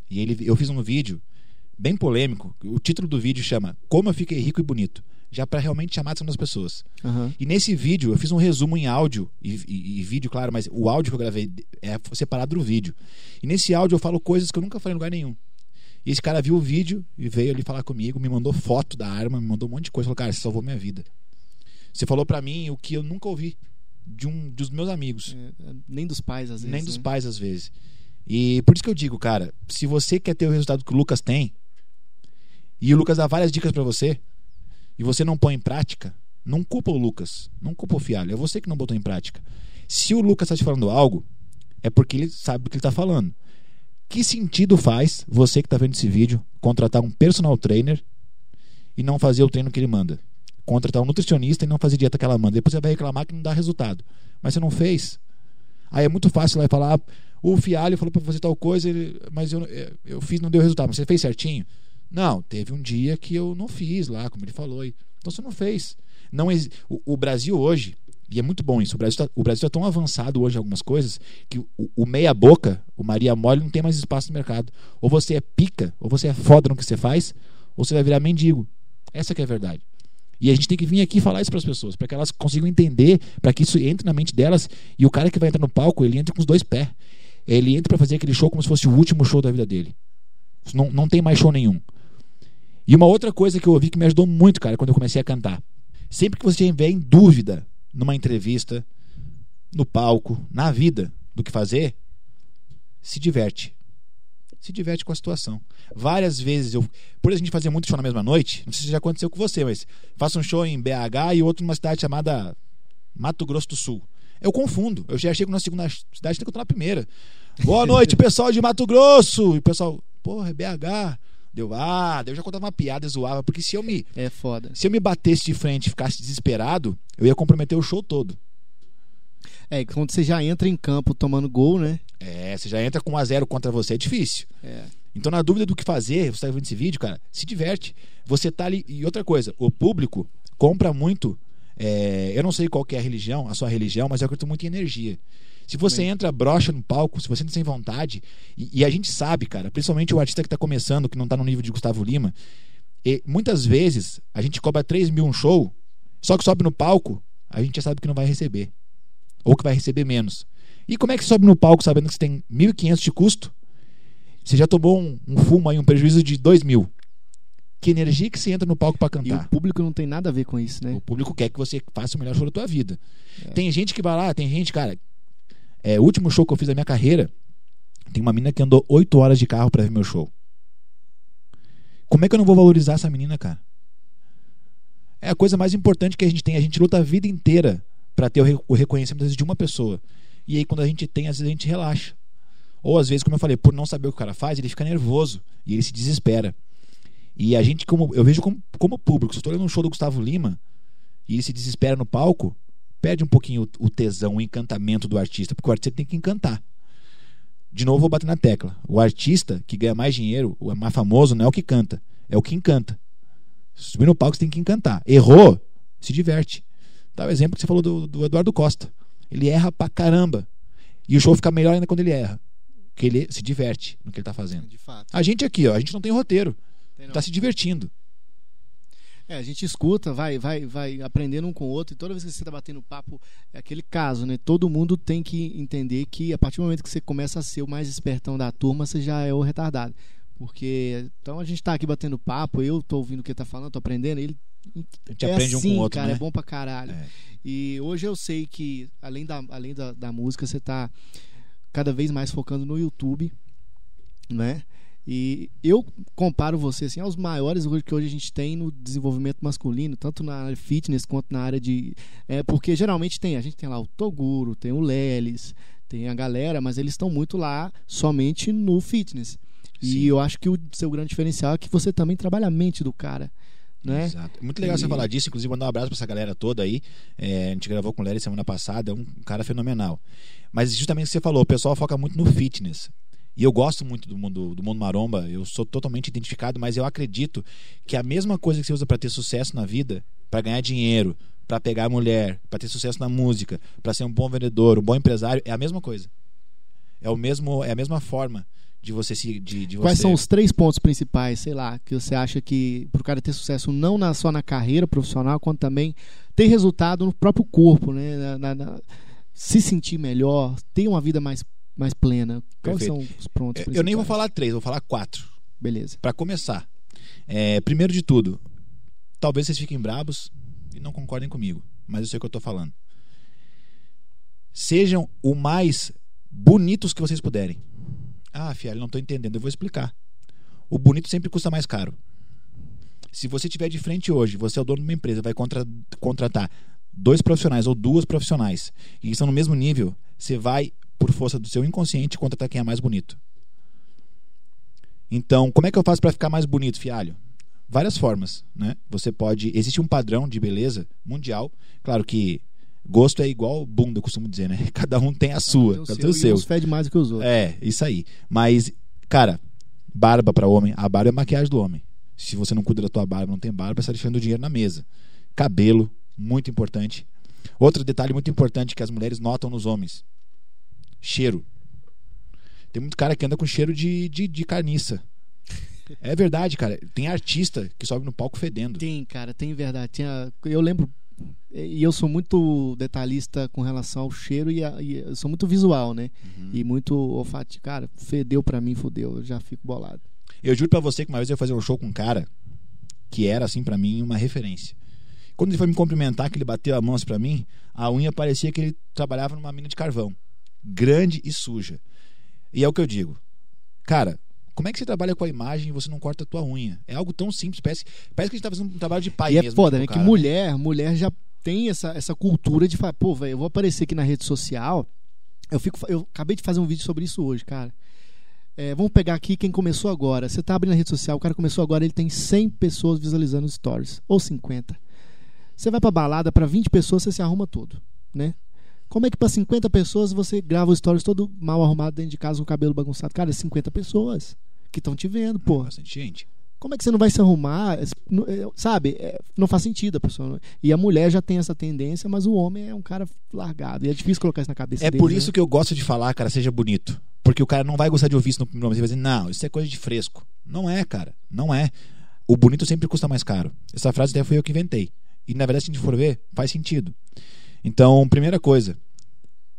[SPEAKER 2] E ele, eu fiz um vídeo bem polêmico. O título do vídeo chama Como eu fiquei rico e bonito. Já para realmente chamar a atenção das pessoas.
[SPEAKER 1] Aham.
[SPEAKER 2] E nesse vídeo eu fiz um resumo em áudio e, e- e vídeo, claro, mas o áudio que eu gravei é separado do vídeo. E nesse áudio eu falo coisas que eu nunca falei em lugar nenhum. E esse cara viu o vídeo e veio ali falar comigo, me mandou foto da arma, me mandou um monte de coisa. Falou, cara, você salvou minha vida. Você falou pra mim o que eu nunca ouvi de um dos meus amigos.
[SPEAKER 1] É, nem dos pais, às vezes.
[SPEAKER 2] Nem dos
[SPEAKER 1] né?
[SPEAKER 2] pais, às vezes. E por isso que eu digo, cara, se você quer ter o resultado que o Lucas tem, e o Lucas dá várias dicas pra você, e você não põe em prática, não culpa o Lucas, não culpa o Fialho, é você que não botou em prática. Se o Lucas está te falando algo, é porque ele sabe do que ele está falando. Que sentido faz você que está vendo esse vídeo contratar um personal trainer e não fazer o treino que ele manda? Contratar um nutricionista e não fazer dieta que ela manda. Depois você vai reclamar que não dá resultado. Mas você não fez. Aí é muito fácil lá falar: "Ah, o Fialho falou para fazer tal coisa, mas eu, eu fiz não deu resultado. Mas você fez certinho? Não, teve um dia que eu não fiz lá, como ele falou. Então você não fez. Não o, o Brasil hoje, e é muito bom isso, o Brasil está tá tão avançado hoje em algumas coisas que o, o meia-boca, o Maria Mole, não tem mais espaço no mercado. Ou você é pica, ou você é foda no que você faz, ou você vai virar mendigo. Essa que é a verdade. E a gente tem que vir aqui falar isso para as pessoas, para que elas consigam entender, para que isso entre na mente delas. E o cara que vai entrar no palco, ele entra com os dois pés. Ele entra para fazer aquele show como se fosse o último show da vida dele. Não, não tem mais show nenhum. E uma outra coisa que eu ouvi que me ajudou muito, cara, quando eu comecei a cantar. Sempre que você estiver em dúvida numa entrevista, no palco, na vida, do que fazer, se diverte. Se diverte com a situação. Várias vezes eu. Por a gente fazer muito show na mesma noite, não sei se já aconteceu com você, mas faço um show em BH e outro numa cidade chamada Mato Grosso do Sul. Eu confundo. Eu já chego na segunda cidade, tenho que estar na primeira. Boa noite, pessoal de Mato Grosso! E o pessoal, porra, é BH. Deu, ah, eu já contava uma piada zoava, porque se eu me
[SPEAKER 1] É foda.
[SPEAKER 2] se eu me batesse de frente e ficasse desesperado, eu ia comprometer o show todo.
[SPEAKER 1] É, quando você já entra em campo tomando gol, né?
[SPEAKER 2] É, você já entra com 1 a 0 contra você, é difícil.
[SPEAKER 1] É.
[SPEAKER 2] Então, na dúvida do que fazer, você tá vendo esse vídeo, cara, se diverte. Você tá ali. E outra coisa, o público compra muito. é, eu não sei qual que é a religião, a sua religião, mas eu acredito muito em energia. Se você entra broxa no palco, se você entra sem vontade, e, e a gente sabe, cara, principalmente o artista que tá começando, que não tá no nível de Gustavo Lima, e muitas vezes a gente cobra 3 mil um show, só que sobe no palco, a gente já sabe que não vai receber. Ou que vai receber menos. E como é que sobe no palco sabendo que você tem 1.500 de custo? Você já tomou um, um fumo aí, um prejuízo de 2 mil. Que energia que você entra no palco para
[SPEAKER 1] E
[SPEAKER 2] cantar?
[SPEAKER 1] o público não tem nada a ver com isso, né?
[SPEAKER 2] O público quer que você faça o melhor show da tua vida. Tem gente que vai lá, tem gente, cara. É, o último show que eu fiz da minha carreira, tem uma menina que andou 8 horas de carro para ver meu show. Como é que eu não vou valorizar essa menina, cara? É a coisa mais importante que a gente tem. A gente luta a vida inteira para ter o, re- o reconhecimento de uma pessoa. E aí, quando a gente tem, às vezes a gente relaxa. Ou às vezes, como eu falei, por não saber o que o cara faz, ele fica nervoso e ele se desespera. E a gente, como eu vejo como, como público, se eu estou olhando um show do Gustavo Lima e ele se desespera no palco, perde um pouquinho o, tesão, o encantamento do artista, porque o artista tem que encantar. De novo, vou bater na tecla. O artista que ganha mais dinheiro, o mais famoso, não é o que canta, é o que encanta. Subir no palco, você tem que encantar. Errou, se diverte. Dá o exemplo que você falou do, do Eduardo Costa. Ele erra pra caramba. E o show fica melhor ainda quando ele erra. Porque ele se diverte no que ele tá fazendo.
[SPEAKER 1] De fato.
[SPEAKER 2] A gente aqui, ó, a gente não tem roteiro.
[SPEAKER 1] Tem não.
[SPEAKER 2] Tá se divertindo.
[SPEAKER 1] É, a gente escuta, vai, vai, vai aprendendo um com o outro, e toda vez que você está batendo papo, é aquele caso, né? Todo mundo tem que entender que a partir do momento que você começa a ser o mais espertão da turma, você já é o retardado. Porque então a gente tá aqui batendo papo, eu tô ouvindo o que ele tá falando, tô aprendendo, ele
[SPEAKER 2] A gente
[SPEAKER 1] é
[SPEAKER 2] aprende
[SPEAKER 1] assim,
[SPEAKER 2] um com o outro,
[SPEAKER 1] cara,
[SPEAKER 2] né?
[SPEAKER 1] é bom pra caralho.
[SPEAKER 2] É.
[SPEAKER 1] E hoje eu sei que, além da, além da, da música, você tá cada vez mais focando no YouTube, né? E eu comparo você assim, aos maiores hoje que hoje a gente tem no desenvolvimento masculino, tanto na área fitness quanto na área de. É, porque geralmente tem, a gente tem lá o Toguro, tem o Lelis, tem a galera, mas eles estão muito lá somente no fitness.
[SPEAKER 2] Sim.
[SPEAKER 1] E eu acho que o seu grande diferencial é que você também trabalha a mente do cara. Né?
[SPEAKER 2] Exato. Muito legal você
[SPEAKER 1] E-
[SPEAKER 2] falar disso. Inclusive, mandar um abraço pra essa galera toda aí. É, a gente gravou com o Larry semana passada. É um cara fenomenal. Mas justamente o que você falou, o pessoal foca muito no fitness. E eu gosto muito do mundo, do mundo maromba. Eu sou totalmente identificado, mas eu acredito que a mesma coisa que você usa para ter sucesso na vida, para ganhar dinheiro, para pegar mulher, para ter sucesso na música, para ser um bom vendedor, um bom empresário, é a mesma coisa. É o mesmo, é a mesma forma de você se de, de
[SPEAKER 1] Quais
[SPEAKER 2] você-
[SPEAKER 1] são os três pontos principais, sei lá, que você acha que pro cara ter sucesso não na, só na carreira profissional, quanto também ter resultado no próprio corpo, né? Na- na- se sentir melhor, ter uma vida mais, mais plena. Quais
[SPEAKER 2] Perfeito.
[SPEAKER 1] são os
[SPEAKER 2] Eu-
[SPEAKER 1] principais?
[SPEAKER 2] Eu nem vou falar três, vou falar quatro.
[SPEAKER 1] Beleza.
[SPEAKER 2] Para começar, é, primeiro de tudo, talvez vocês fiquem brabos e não concordem comigo, mas eu sei o que eu tô falando. Sejam o mais bonitos que vocês puderem. Ah, fiel, não tô entendendo, eu vou explicar. O bonito sempre custa mais caro. Se você tiver de frente hoje, você é o dono de uma empresa, vai contra- contratar dois profissionais ou duas profissionais e estão no mesmo nível, você vai, por força do seu inconsciente, contratar quem é mais bonito. Então, como é que eu faço para ficar mais bonito, fialho? Várias formas, né? Você pode, existe um padrão de beleza mundial. Claro que gosto é igual bunda, eu costumo dizer, né? Cada um tem a sua,
[SPEAKER 1] Tem
[SPEAKER 2] cada um tem o seu.
[SPEAKER 1] uns fede mais do que os outros.
[SPEAKER 2] É, isso aí. Mas, cara, barba para homem, a barba é a maquiagem do homem. Se você não cuida da tua barba, não tem barba, você está deixando o dinheiro na mesa. Cabelo, muito importante. Outro detalhe muito importante que as mulheres notam nos homens: cheiro. Tem muito cara que anda com cheiro de, de, de carniça. É verdade, cara. Tem artista que sobe no palco fedendo.
[SPEAKER 1] Tem, cara, tem verdade. Tinha, eu lembro, e eu sou muito detalhista com relação ao cheiro e, a- e eu sou muito visual, né?
[SPEAKER 2] Uhum.
[SPEAKER 1] E muito olfato. Cara, fedeu pra mim, fodeu. Eu já fico bolado.
[SPEAKER 2] Eu juro pra você que uma vez eu ia fazer um show com um cara que era, assim, pra mim, uma referência. Quando ele foi me cumprimentar, que ele bateu a mão assim pra mim, a unha parecia que ele trabalhava numa mina de carvão. Grande e suja. E é o que eu digo. Cara, como é que você trabalha com a imagem e você não corta a tua unha? É algo tão simples, parece, parece que a gente tá fazendo um trabalho de pai
[SPEAKER 1] e é
[SPEAKER 2] mesmo.
[SPEAKER 1] foda,
[SPEAKER 2] tipo,
[SPEAKER 1] né? Que mulher, mulher já tem essa, essa cultura de falar, pô, velho, eu vou aparecer aqui na rede social. Eu fico, eu acabei de fazer um vídeo sobre isso hoje, cara. É, vamos pegar aqui quem começou agora. Você tá abrindo a rede social, o cara começou agora, ele tem 100 pessoas visualizando os stories, ou 50. Você vai pra balada, pra 20 pessoas você se arruma todo, né? Como é que pra 50 pessoas você grava os stories todo mal arrumado dentro de casa com o cabelo bagunçado? Cara, é 50 pessoas que estão te vendo, pô.
[SPEAKER 2] Bastante gente.
[SPEAKER 1] Como é que você não vai se arrumar? Não- é, Sabe? É, Não faz sentido a pessoa. E a mulher já tem essa tendência, mas o homem é um cara largado. E é difícil colocar isso na cabeça
[SPEAKER 2] É
[SPEAKER 1] deles,
[SPEAKER 2] por
[SPEAKER 1] né?
[SPEAKER 2] isso que eu gosto de falar, cara, seja bonito. Porque o cara não vai gostar de ouvir isso no primeiro momento. Ele vai dizer, não, isso é coisa de fresco. Não é, cara. Não é. O bonito sempre custa mais caro. Essa frase até foi eu que inventei. E na verdade, se a gente for ver, faz sentido. Então, primeira coisa.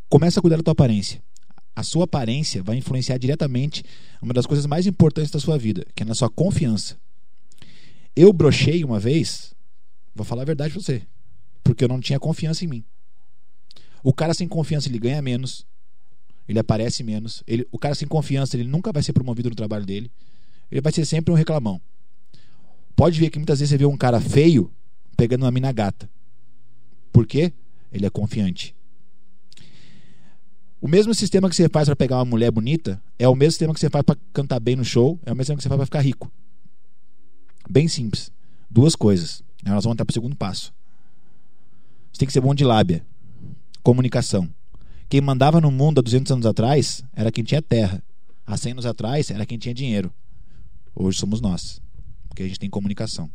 [SPEAKER 2] Começa a cuidar da tua aparência. A sua aparência vai influenciar diretamente uma das coisas mais importantes da sua vida, que é na sua confiança. Eu brochei uma vez, vou falar a verdade pra você, porque eu não tinha confiança em mim. O cara sem confiança ele ganha menos, ele aparece menos. Ele, o cara sem confiança ele nunca vai ser promovido no trabalho dele. Ele vai ser sempre um reclamão. Pode ver que muitas vezes você vê um cara feio pegando uma mina gata. Por quê? Ele é confiante. O mesmo sistema que você faz para pegar uma mulher bonita é o mesmo sistema que você faz para cantar bem no show, é o mesmo sistema que você faz para ficar rico. Bem simples. Duas coisas. Nós vamos entrar para o segundo passo. Você tem que ser bom de lábia. Comunicação. Quem mandava no mundo há 200 anos atrás era quem tinha terra. Há 100 anos atrás era quem tinha dinheiro. Hoje somos nós. Porque a gente tem comunicação.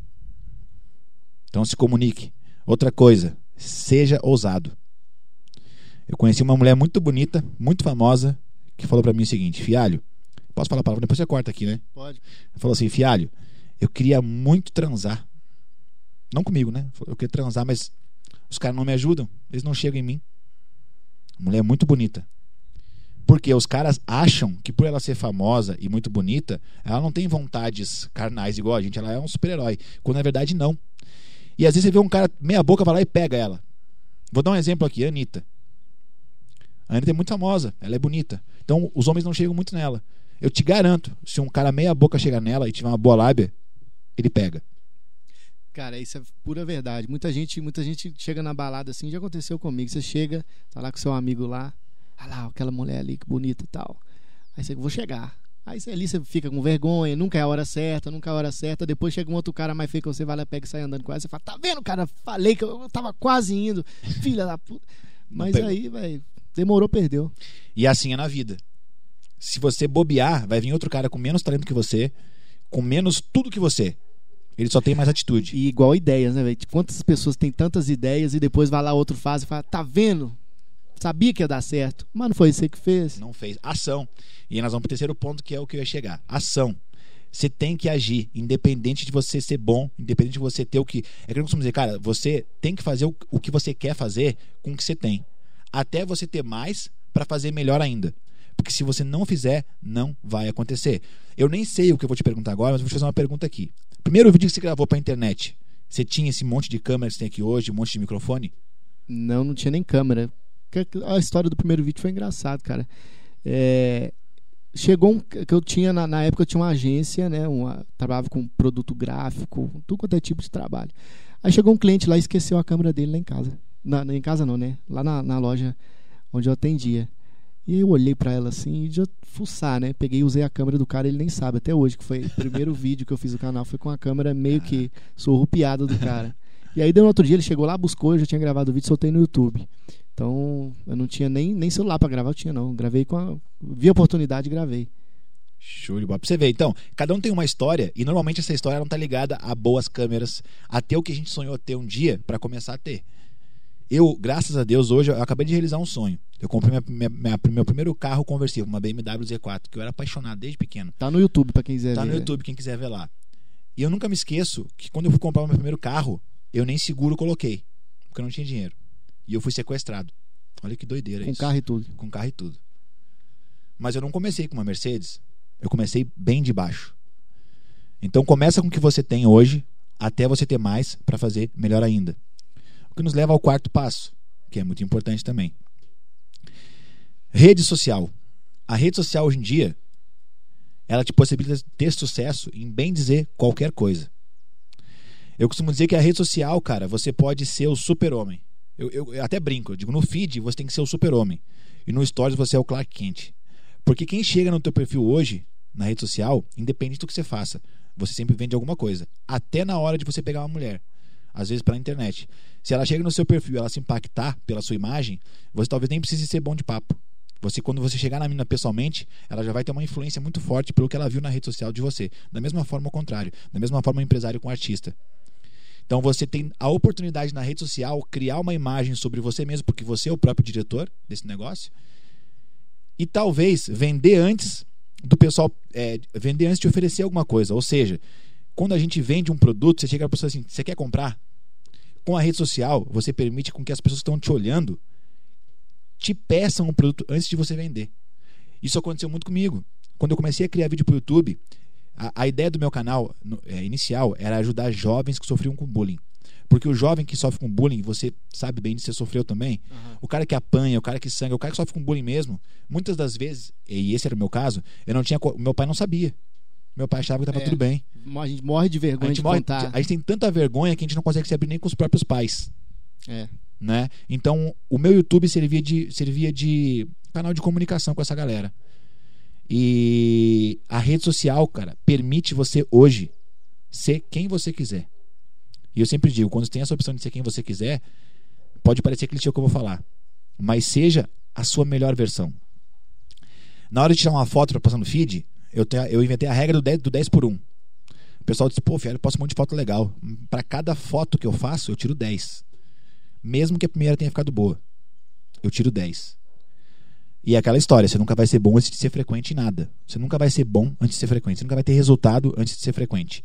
[SPEAKER 2] Então se comunique. Outra coisa, seja ousado. Eu conheci uma mulher muito bonita, muito famosa, que falou para mim o seguinte: Fialho, posso falar a palavra? Depois você corta aqui, né?
[SPEAKER 1] Pode.
[SPEAKER 2] Ela falou assim: Fialho, eu queria muito transar. Não comigo, né? Eu queria transar, mas os caras não me ajudam. Eles não chegam em mim. Mulher muito bonita. Porque os caras acham que por ela ser famosa e muito bonita, ela não tem vontades carnais igual a gente, ela é um super-herói. Quando na verdade não. E às vezes você vê um cara meia boca vai lá e pega ela. Vou dar um exemplo aqui, a Anitta. A Anitta é muito famosa, ela é bonita. Então os homens não chegam muito nela. Eu te garanto, se um cara meia boca chegar nela e tiver uma boa lábia, ele pega.
[SPEAKER 1] Cara, isso é pura verdade. Muita gente, muita gente chega na balada assim, já aconteceu comigo. Você chega, tá lá com seu amigo lá, ah lá, aquela mulher ali que bonita e tal. Aí você, vou chegar. Aí ali você fica com vergonha, nunca é a hora certa, nunca é a hora certa. Depois chega um outro cara mais feio que você vai lá, pega e sai andando com ela. Você fala, tá vendo, cara? Falei que eu tava quase indo. Filha da puta. Mas aí, velho, demorou, perdeu.
[SPEAKER 2] E assim é na vida. Se você bobear, vai vir outro cara com menos talento que você, com menos tudo que você. Ele só tem mais atitude.
[SPEAKER 1] E igual ideias, né, velho? Quantas pessoas têm tantas ideias e depois vai lá outro faz e fala, tá vendo? Sabia que ia dar certo. Mas não foi você que fez.
[SPEAKER 2] Não fez. Ação. E aí nós vamos pro terceiro ponto, que é o que eu ia chegar. Ação. Você tem que agir, independente de você ser bom, independente de você ter o que. É que eu costumo dizer, cara, você tem que fazer o, o que você quer fazer com o que você tem. Até você ter mais para fazer melhor ainda. Porque se você não fizer, não vai acontecer. Eu nem sei o que eu vou te perguntar agora, mas vou te fazer uma pergunta aqui. Primeiro vídeo que você gravou pra internet, você tinha esse monte de câmera que você tem aqui hoje, um monte de microfone?
[SPEAKER 1] Não, não tinha nem câmera. A história do primeiro vídeo foi engraçado, cara. É, chegou um que eu tinha na, na, época eu tinha uma agência, né, uma, trabalhava com produto gráfico, tudo quanto é tipo de trabalho. Aí chegou um cliente lá e esqueceu a câmera dele lá em casa. Na, em casa não, né? Lá na, na loja onde eu atendia. E eu olhei para ela assim e já fuçar, né? Peguei e usei a câmera do cara, ele nem sabe até hoje que foi o primeiro vídeo que eu fiz no canal foi com a câmera meio que surrupiada do cara. E aí, no outro dia, ele chegou lá, buscou, eu já tinha gravado o vídeo, soltei no YouTube. Então, eu não tinha nem, nem celular para gravar, eu tinha não. Gravei com a. Vi a oportunidade e gravei.
[SPEAKER 2] Show de bola. Pra você ver, então, cada um tem uma história e normalmente essa história não tá ligada a boas câmeras, a ter o que a gente sonhou ter um dia para começar a ter. Eu, graças a Deus, hoje eu acabei de realizar um sonho. Eu comprei minha, minha, minha, meu primeiro carro conversível, uma BMW Z4, que eu era apaixonado desde pequeno.
[SPEAKER 1] Tá no YouTube para quem quiser
[SPEAKER 2] tá
[SPEAKER 1] ver.
[SPEAKER 2] Tá no YouTube, quem quiser ver lá. E eu nunca me esqueço que quando eu fui comprar o meu primeiro carro, eu nem seguro coloquei, porque eu não tinha dinheiro. E eu fui sequestrado. Olha que doideira
[SPEAKER 1] com
[SPEAKER 2] isso.
[SPEAKER 1] Com carro e tudo.
[SPEAKER 2] Com carro e tudo. Mas eu não comecei com uma Mercedes, eu comecei bem de baixo. Então começa com o que você tem hoje, até você ter mais para fazer melhor ainda. O que nos leva ao quarto passo, que é muito importante também. Rede social. A rede social hoje em dia, ela te possibilita ter sucesso em bem dizer qualquer coisa. Eu costumo dizer que a rede social, cara, você pode ser o super-homem. Eu, eu, eu, até brinco, eu digo, no feed você tem que ser o super-homem. E no stories você é o Clark Kent. Porque quem chega no teu perfil hoje, na rede social, independente do que você faça, você sempre vende alguma coisa. Até na hora de você pegar uma mulher às vezes pela internet. Se ela chega no seu perfil ela se impactar pela sua imagem, você talvez nem precise ser bom de papo. Você, quando você chegar na mina pessoalmente, ela já vai ter uma influência muito forte pelo que ela viu na rede social de você. Da mesma forma, o contrário. Da mesma forma, o empresário com o artista. Então, você tem a oportunidade na rede social criar uma imagem sobre você mesmo, porque você é o próprio diretor desse negócio. E talvez vender antes do pessoal, é, vender antes de oferecer alguma coisa. Ou seja, quando a gente vende um produto, você chega para a pessoa assim: você quer comprar? Com a rede social, você permite com que as pessoas que estão te olhando te peçam um produto antes de você vender. Isso aconteceu muito comigo. Quando eu comecei a criar vídeo para o YouTube, a, a, ideia do meu canal no, é, inicial era ajudar jovens que sofriam com bullying. Porque o jovem que sofre com bullying, você sabe bem de você sofreu também. Uhum. O cara que apanha, o cara que sangra, o cara que sofre com bullying mesmo, muitas das vezes, e esse era o meu caso, eu não tinha, meu pai não sabia. Meu pai achava que estava é, tudo bem.
[SPEAKER 1] A gente morre de vergonha a gente
[SPEAKER 2] de morre,
[SPEAKER 1] contar.
[SPEAKER 2] A gente tem tanta vergonha que a gente não consegue se abrir nem com os próprios pais.
[SPEAKER 1] É.
[SPEAKER 2] Né? Então, o meu YouTube servia de, servia de canal de comunicação com essa galera. E a rede social, cara, permite você hoje ser quem você quiser. E eu sempre digo, quando você tem essa opção de ser quem você quiser, pode parecer clichê o que eu vou falar, mas seja a sua melhor versão. Na hora de tirar uma foto para passar no feed, eu, eu inventei a regra do 10, do 10 por 1. O pessoal disse, pô, Fiel, eu posto um monte de foto legal. Para cada foto que eu faço, eu tiro 10. Mesmo que a primeira tenha ficado boa. Eu tiro 10. E é aquela história, você nunca vai ser bom antes de ser frequente em nada. Você nunca vai ser bom antes de ser frequente. Você nunca vai ter resultado antes de ser frequente.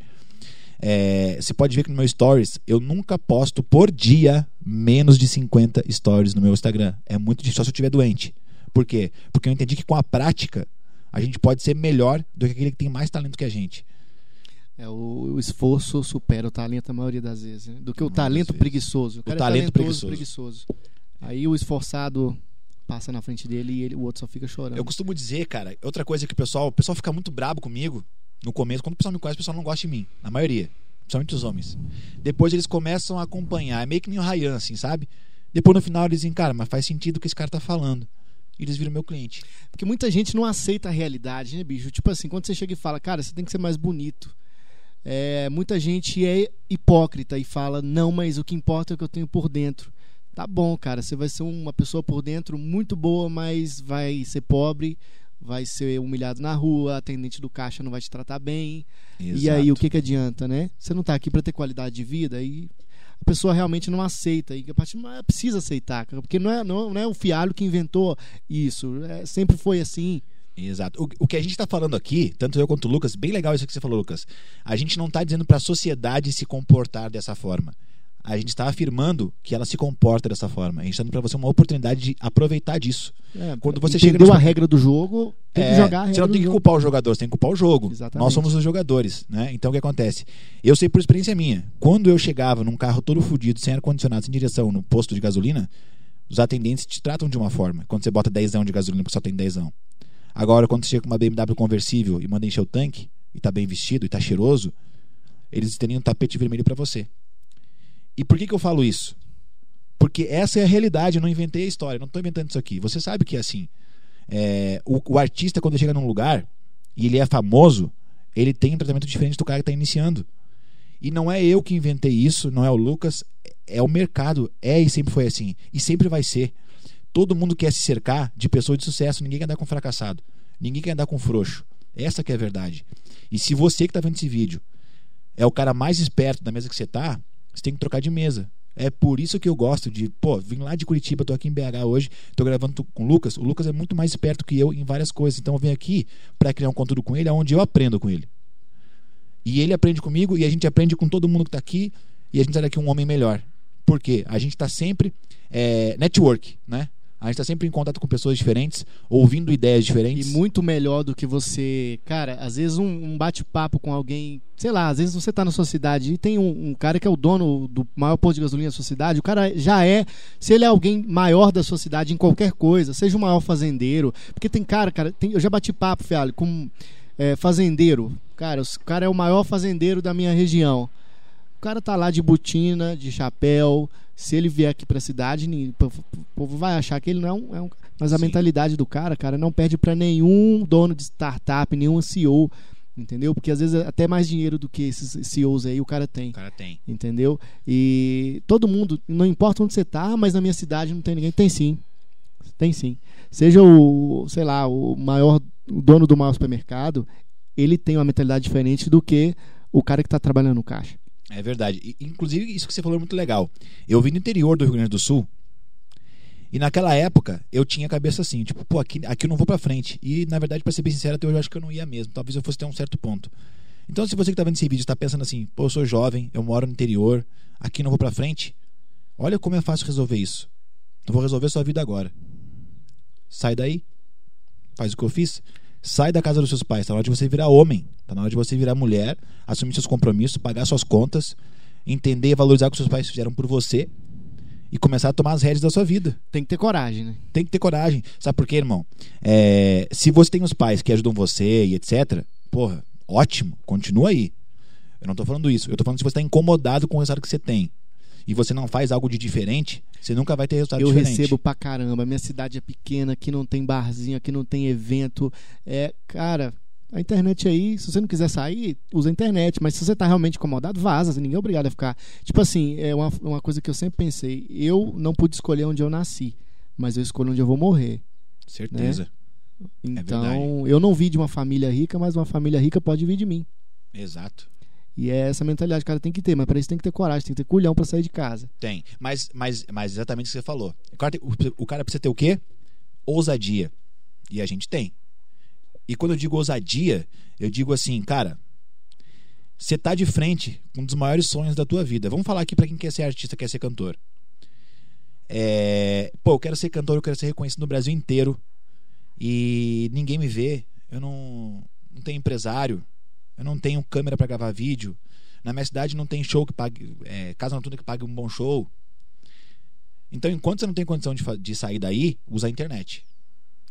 [SPEAKER 2] É, você pode ver que no meu stories eu nunca posto por dia menos de 50 stories no meu Instagram. É muito difícil só se eu estiver doente. Por quê? Porque eu entendi que com a prática a gente pode ser melhor do que aquele que tem mais talento que a gente.
[SPEAKER 1] É, o, o esforço supera o talento a maioria das vezes. Né? Do que o talento preguiçoso. O,
[SPEAKER 2] o talento
[SPEAKER 1] é
[SPEAKER 2] preguiçoso.
[SPEAKER 1] preguiçoso. Aí o esforçado passa na frente dele e ele, o outro só fica chorando.
[SPEAKER 2] Eu costumo dizer, cara, outra coisa que o pessoal, o pessoal fica muito brabo comigo no começo, quando o pessoal me conhece, o pessoal não gosta de mim, na maioria, principalmente os homens. Depois eles começam a acompanhar, é meio que nem o Ryan, assim, sabe? Depois no final eles dizem, cara, mas faz sentido o que esse cara tá falando. E eles viram meu cliente.
[SPEAKER 1] Porque muita gente não aceita a realidade, né, bicho? Tipo assim, quando você chega e fala, cara, você tem que ser mais bonito. É, muita gente é hipócrita e fala, não, mas o que importa é o que eu tenho por dentro. Tá bom, cara, você vai ser uma pessoa por dentro muito boa, mas vai ser pobre, vai ser humilhado na rua, atendente do caixa não vai te tratar bem. Exato. E aí, o que, que adianta, né? Você não está aqui para ter qualidade de vida e a pessoa realmente não aceita. E a partir precisa aceitar, porque não é, não, não é o fialho que inventou isso. É, sempre foi assim.
[SPEAKER 2] Exato. O, o, que a gente está falando aqui, tanto eu quanto o Lucas, bem legal isso que você falou, Lucas. A gente não está dizendo para a sociedade se comportar dessa forma a gente está afirmando que ela se comporta dessa forma. A gente está dando para você uma oportunidade de aproveitar disso.
[SPEAKER 1] É, Quando você chega a regra do jogo, tem é, que jogar a regra
[SPEAKER 2] Você não tem que culpar os jogadores, tem que culpar o jogo.
[SPEAKER 1] Exatamente.
[SPEAKER 2] Nós somos os jogadores, né? Então o que acontece? Eu sei por experiência minha. Quando eu chegava num carro todo fodido, sem ar condicionado, sem direção, no posto de gasolina, os atendentes te tratam de uma forma. Quando você bota 10 de gasolina porque só tem 10 Agora, quando você chega com uma BMW conversível e manda encher o tanque, e tá bem vestido, e tá cheiroso, eles teriam um tapete vermelho para você. E por que, que eu falo isso? Porque essa é a realidade, eu não inventei a história, não estou inventando isso aqui. Você sabe que é assim. É, o, o, artista, quando chega num lugar e ele é famoso, ele tem um tratamento diferente do cara que está iniciando. E não é eu que inventei isso, não é o Lucas, é o mercado. É e sempre foi assim. E sempre vai ser. Todo mundo quer se cercar de pessoas de sucesso, ninguém quer andar com fracassado. Ninguém quer andar com frouxo. Essa que é a verdade. E se você que está vendo esse vídeo é o cara mais esperto da mesa que você está, você tem que trocar de mesa. É por isso que eu gosto de, pô, vim lá de Curitiba, tô aqui em BH hoje, tô gravando com o Lucas. O Lucas é muito mais esperto que eu em várias coisas. Então eu venho aqui para criar um conteúdo com ele, onde eu aprendo com ele. E ele aprende comigo e a gente aprende com todo mundo que está aqui e a gente sai daqui um homem melhor. Por quê? A gente está sempre é, network, né? A gente está sempre em contato com pessoas diferentes, ouvindo ideias diferentes.
[SPEAKER 1] E muito melhor do que você. Cara, às vezes um, um bate-papo com alguém. Sei lá, às vezes você está na sua cidade e tem um, um, cara que é o dono do maior posto de gasolina da sua cidade. O cara já é. Se ele é alguém maior da sua cidade em qualquer coisa, seja o maior fazendeiro. Porque tem cara, cara. Tem, eu já bati papo, Fialho, com é, fazendeiro. Cara, o cara é o maior fazendeiro da minha região. O cara tá lá de botina, de chapéu se ele vier aqui para a cidade, o povo vai achar que ele não é um. É um mas a Sim. mentalidade do cara, cara, não perde para nenhum dono de startup, nenhum CEO, entendeu? Porque às vezes é até mais dinheiro do que esses CEOs aí o cara tem.
[SPEAKER 2] O cara tem.
[SPEAKER 1] Entendeu? E todo mundo, não importa onde você tá, mas na minha cidade não tem ninguém. Tem sim. Tem sim. Seja o, sei lá, o maior o dono do maior supermercado, ele tem uma mentalidade diferente do que o cara que está trabalhando no caixa.
[SPEAKER 2] É verdade. Inclusive, isso que você falou é muito legal. Eu vim do interior do Rio Grande do Sul. E naquela época, eu tinha a cabeça assim, tipo, pô, aqui, aqui eu não vou pra frente. E, na verdade, pra ser bem sincero, até hoje eu acho que eu não ia mesmo. Talvez eu fosse ter um certo ponto. Então, se você que tá vendo esse vídeo está pensando assim, pô, eu sou jovem, eu moro no interior, aqui não vou pra frente. Olha como é fácil resolver isso. Eu vou resolver sua vida agora. sai daí. Faz o que eu fiz. Sai da casa dos seus pais. Tá na hora de você virar homem. Tá na hora de você virar mulher, assumir seus compromissos, pagar suas contas, entender e valorizar o que seus pais fizeram por você e começar a tomar as rédeas da sua vida.
[SPEAKER 1] Tem que ter coragem, né?
[SPEAKER 2] Tem que ter coragem. Sabe por quê, irmão? É, se você tem os pais que ajudam você e etc., porra, ótimo, continua aí. Eu não tô falando isso. Eu tô falando se você está incomodado com o resultado que você tem e você não faz algo de diferente, você nunca vai ter resultado
[SPEAKER 1] eu
[SPEAKER 2] diferente.
[SPEAKER 1] Eu recebo pra caramba. Minha cidade é pequena, aqui não tem barzinho, aqui não tem evento. É, cara, a internet aí, se você não quiser sair, usa a internet. Mas se você tá realmente incomodado, vaza. Ninguém é obrigado a ficar. Tipo assim, é uma, uma coisa que eu sempre pensei. Eu não pude escolher onde eu nasci, mas eu escolho onde eu vou morrer.
[SPEAKER 2] Certeza. Né?
[SPEAKER 1] Então, é eu não vi de uma família rica, mas uma família rica pode vir de mim.
[SPEAKER 2] Exato.
[SPEAKER 1] E é essa mentalidade que o cara tem que ter, mas para isso tem que ter coragem, tem que ter culhão para sair de casa.
[SPEAKER 2] Tem, mas, mas, mas exatamente o que você falou. O cara, o, o cara precisa ter o quê? Ousadia. E a gente tem. E quando eu digo ousadia, eu digo assim, cara, você tá de frente com um dos maiores sonhos da tua vida. Vamos falar aqui para quem quer ser artista, quer ser cantor. É, pô, eu quero ser cantor, eu quero ser reconhecido no Brasil inteiro e ninguém me vê. Eu não, não tenho empresário, eu não tenho câmera para gravar vídeo. Na minha cidade não tem show que pague, é, casa noturna que pague um bom show. Então, enquanto você não tem condição de, de sair daí, usa a internet.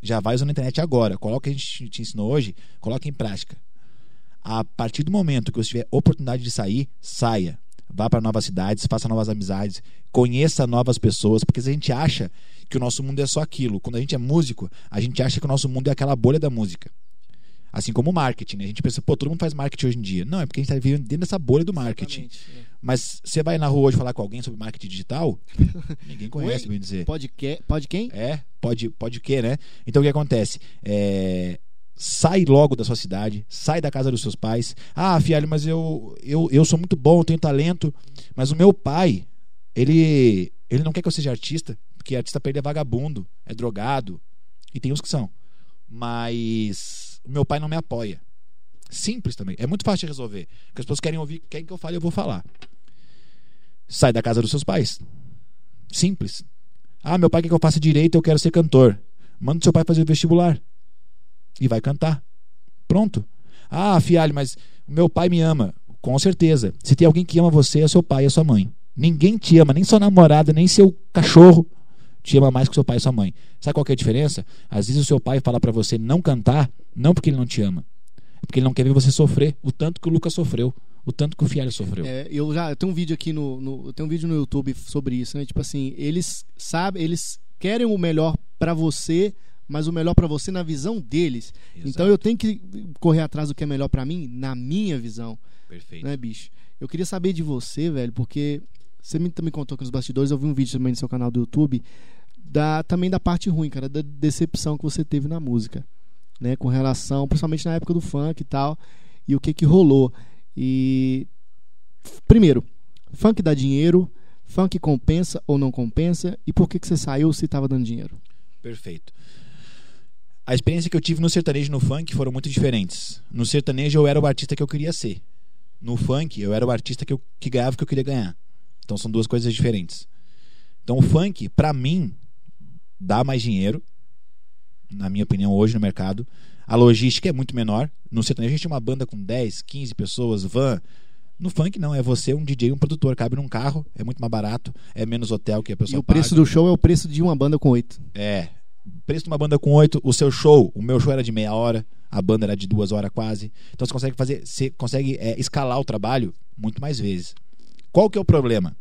[SPEAKER 2] Já vai usando a internet agora. Coloca o que a gente te ensinou hoje, coloca em prática. A partir do momento que você tiver oportunidade de sair, saia. Vá para novas cidades, faça novas amizades, conheça novas pessoas, porque a gente acha que o nosso mundo é só aquilo, quando a gente é músico, a gente acha que o nosso mundo é aquela bolha da música. Assim como o marketing, né? A gente pensa, pô, todo mundo faz marketing hoje em dia. Não, é porque a gente está vivendo dentro dessa bolha do marketing. É. Mas você vai na rua hoje falar com alguém sobre marketing digital, ninguém conhece, bem dizer.
[SPEAKER 1] Pode, que, pode quem?
[SPEAKER 2] É, pode, pode que, né? Então o que acontece? É, sai logo da sua cidade, sai da casa dos seus pais. Ah, filho, mas eu, eu, eu sou muito bom, eu tenho talento, mas o meu pai, ele, ele não quer que eu seja artista, porque artista para ele é vagabundo, é drogado, e tem uns que são. Mas meu pai não me apoia. Simples também. É muito fácil de resolver. Porque as pessoas querem ouvir, querem que eu fale, eu vou falar. Sai da casa dos seus pais. Simples. Ah, meu pai quer que eu faça direito, eu quero ser cantor. Manda o seu pai fazer o vestibular. E vai cantar. Pronto. Ah, fialho, mas meu pai me ama. Com certeza. Se tem alguém que ama você, é seu pai a sua mãe. Ninguém te ama, nem sua namorada, nem seu cachorro te ama mais que seu pai e sua mãe. Sabe qual é a diferença? Às vezes o seu pai fala para você não cantar, não porque ele não te ama, é porque ele não quer ver você sofrer, o tanto que o Lucas sofreu, o tanto que o Fialho sofreu.
[SPEAKER 1] É, eu já eu tenho um vídeo aqui no, no eu tenho um vídeo no YouTube sobre isso, né? Tipo assim, eles sabem, eles querem o melhor para você, mas o melhor para você na visão deles. Exato. Então eu tenho que correr atrás do que é melhor para mim na minha visão.
[SPEAKER 2] Perfeito.
[SPEAKER 1] Né, bicho? Eu queria saber de você, velho, porque você me, me contou que nos bastidores, eu vi um vídeo também no seu canal do YouTube da, também da parte ruim, cara, da decepção que você teve na música, né, com relação, principalmente na época do funk e tal, e o que que rolou. E primeiro, funk dá dinheiro, funk compensa ou não compensa, e por que que você saiu se estava dando dinheiro?
[SPEAKER 2] Perfeito. A experiência que eu tive no sertanejo e no funk foram muito diferentes. No sertanejo eu era o artista que eu queria ser. No funk eu era o artista que, eu, que ganhava o que eu queria ganhar. Então são duas coisas diferentes. Então o funk, para mim, dá mais dinheiro, na minha opinião, hoje no mercado. A logística é muito menor. No sertanejo a gente tem uma banda com 10, 15 pessoas, van. No funk não, é você, um DJ, um produtor, cabe num carro, é muito mais barato, é menos hotel que a pessoa
[SPEAKER 1] E o preço
[SPEAKER 2] paga.
[SPEAKER 1] do show é o preço de uma banda com oito.
[SPEAKER 2] É. Preço de uma banda com oito, o seu show, o meu show era de meia hora, a banda era de duas horas quase. Então você consegue fazer, você consegue é, escalar o trabalho muito mais vezes. Qual que é o problema?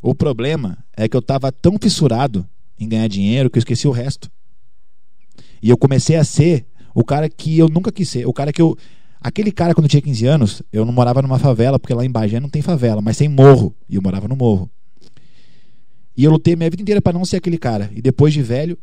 [SPEAKER 2] O problema é que eu estava tão fissurado em ganhar dinheiro que eu esqueci o resto. E eu comecei a ser o cara que eu nunca quis ser. O cara que eu. Aquele cara, quando eu tinha 15 anos, eu não morava numa favela, porque lá em Bagé não tem favela, mas tem morro. E eu morava no morro. E eu lutei minha vida inteira para não ser aquele cara. E depois de velho,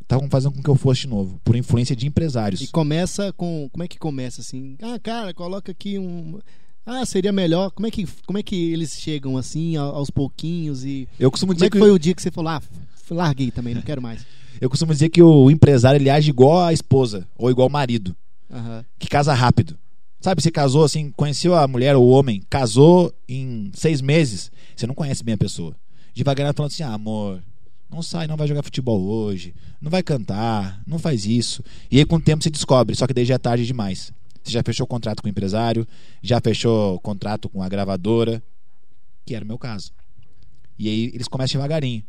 [SPEAKER 2] estavam fazendo com que eu fosse de novo, por influência de empresários.
[SPEAKER 1] E começa com. Como é que começa assim? Ah, cara, coloca aqui um. Ah, seria melhor. Como é que, como é que eles chegam assim, aos pouquinhos e.
[SPEAKER 2] Eu costumo dizer
[SPEAKER 1] como é que, que foi o dia que você falou, ah, larguei também, não quero mais.
[SPEAKER 2] Eu costumo dizer que o empresário ele age igual a esposa ou igual o marido,
[SPEAKER 1] uhum.
[SPEAKER 2] que casa rápido. Sabe, você casou assim, conheceu a mulher ou o homem, casou em seis meses, você não conhece bem a pessoa. Devagarinho falando assim, ah, amor, Não sai, não vai jogar futebol hoje, não vai cantar, não faz isso. E aí com o tempo você descobre, só que daí já é tarde demais. Você já fechou contrato com o empresário, já fechou contrato com a gravadora, que era o meu caso. E aí eles começam devagarinho.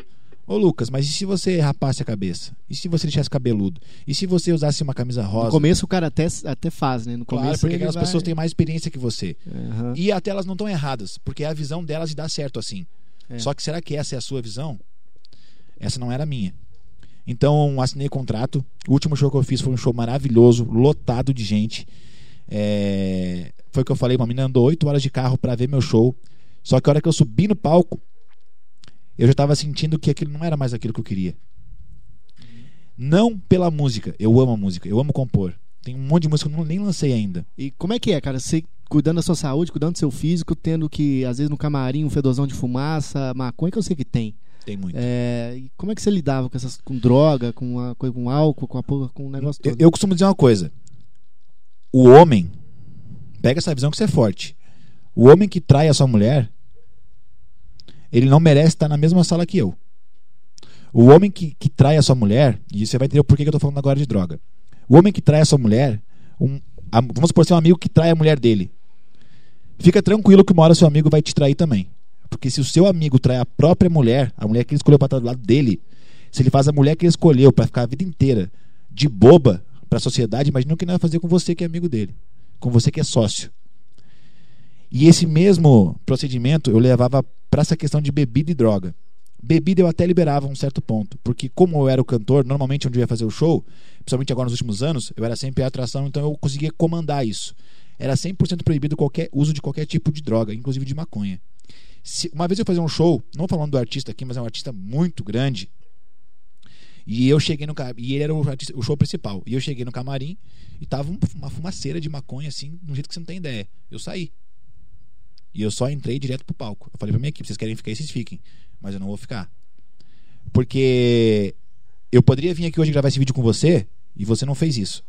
[SPEAKER 2] Ô Lucas, mas e se você rapasse a cabeça? E se você deixasse cabeludo? E se você usasse uma camisa rosa?
[SPEAKER 1] No começo o cara até, até faz, né? No
[SPEAKER 2] Claro,
[SPEAKER 1] começo
[SPEAKER 2] porque
[SPEAKER 1] ele
[SPEAKER 2] aquelas
[SPEAKER 1] vai-
[SPEAKER 2] pessoas têm mais experiência que você.
[SPEAKER 1] Aham.
[SPEAKER 2] E até elas não estão erradas, porque é a visão delas e dá certo assim.
[SPEAKER 1] É.
[SPEAKER 2] Só que será que essa é a sua visão? Essa não era a minha. Então, assinei contrato. O último show que eu fiz foi um show maravilhoso, lotado de gente. É, Foi o que eu falei, uma menina andou 8 horas de carro para ver meu show. Só que a hora que eu subi no palco, eu já estava sentindo que aquilo não era mais aquilo que eu queria. Não pela música. Eu amo a música, eu amo compor. Tem um monte de música que eu não- nem lancei ainda.
[SPEAKER 1] E como é que é, cara? Você cuidando da sua saúde, cuidando do seu físico, tendo que, às vezes, no camarim, um fedozão de fumaça, maconha, que eu sei que tem.
[SPEAKER 2] Tem muito.
[SPEAKER 1] É, e como é que você lidava com essas com droga, com, a, com álcool, com a porra, com o negócio
[SPEAKER 2] Eu,
[SPEAKER 1] todo?
[SPEAKER 2] eu costumo dizer uma coisa. O homem, pega essa visão que você é forte. O homem que trai a sua mulher, ele não merece estar na mesma sala que eu. O homem que, que trai a sua mulher, e você vai entender o porquê que eu tô falando agora de droga. O homem que trai a sua mulher, um, a- vamos supor ser um amigo que trai a mulher dele. Fica tranquilo que uma hora seu amigo vai te trair também. Porque se o seu amigo trai a própria mulher, a mulher que ele escolheu para estar do lado dele, se ele faz a mulher que ele escolheu para ficar a vida inteira de boba para a sociedade, imagina o que ele vai fazer com você que é amigo dele, com você que é sócio. E esse mesmo procedimento eu levava para essa questão de bebida e droga. Bebida eu até liberava a um certo ponto, porque como eu era o cantor, normalmente onde eu ia fazer o show, principalmente agora nos últimos anos, eu era sempre a atração, então eu conseguia comandar isso. Era 100% proibido qualquer uso de qualquer tipo de droga, inclusive de maconha. Se- uma vez eu fazia um show, não falando do artista aqui, mas é um artista muito grande. E eu cheguei no e ele era o, o show principal. E eu cheguei no camarim e tava um- uma fumaceira de maconha assim, de um jeito que você não tem ideia. Eu saí. E eu só entrei direto pro palco. Eu falei pra minha equipe, vocês querem ficar aí, vocês fiquem, mas eu não vou ficar. Porque eu poderia vir aqui hoje gravar esse vídeo com você e você não fez isso.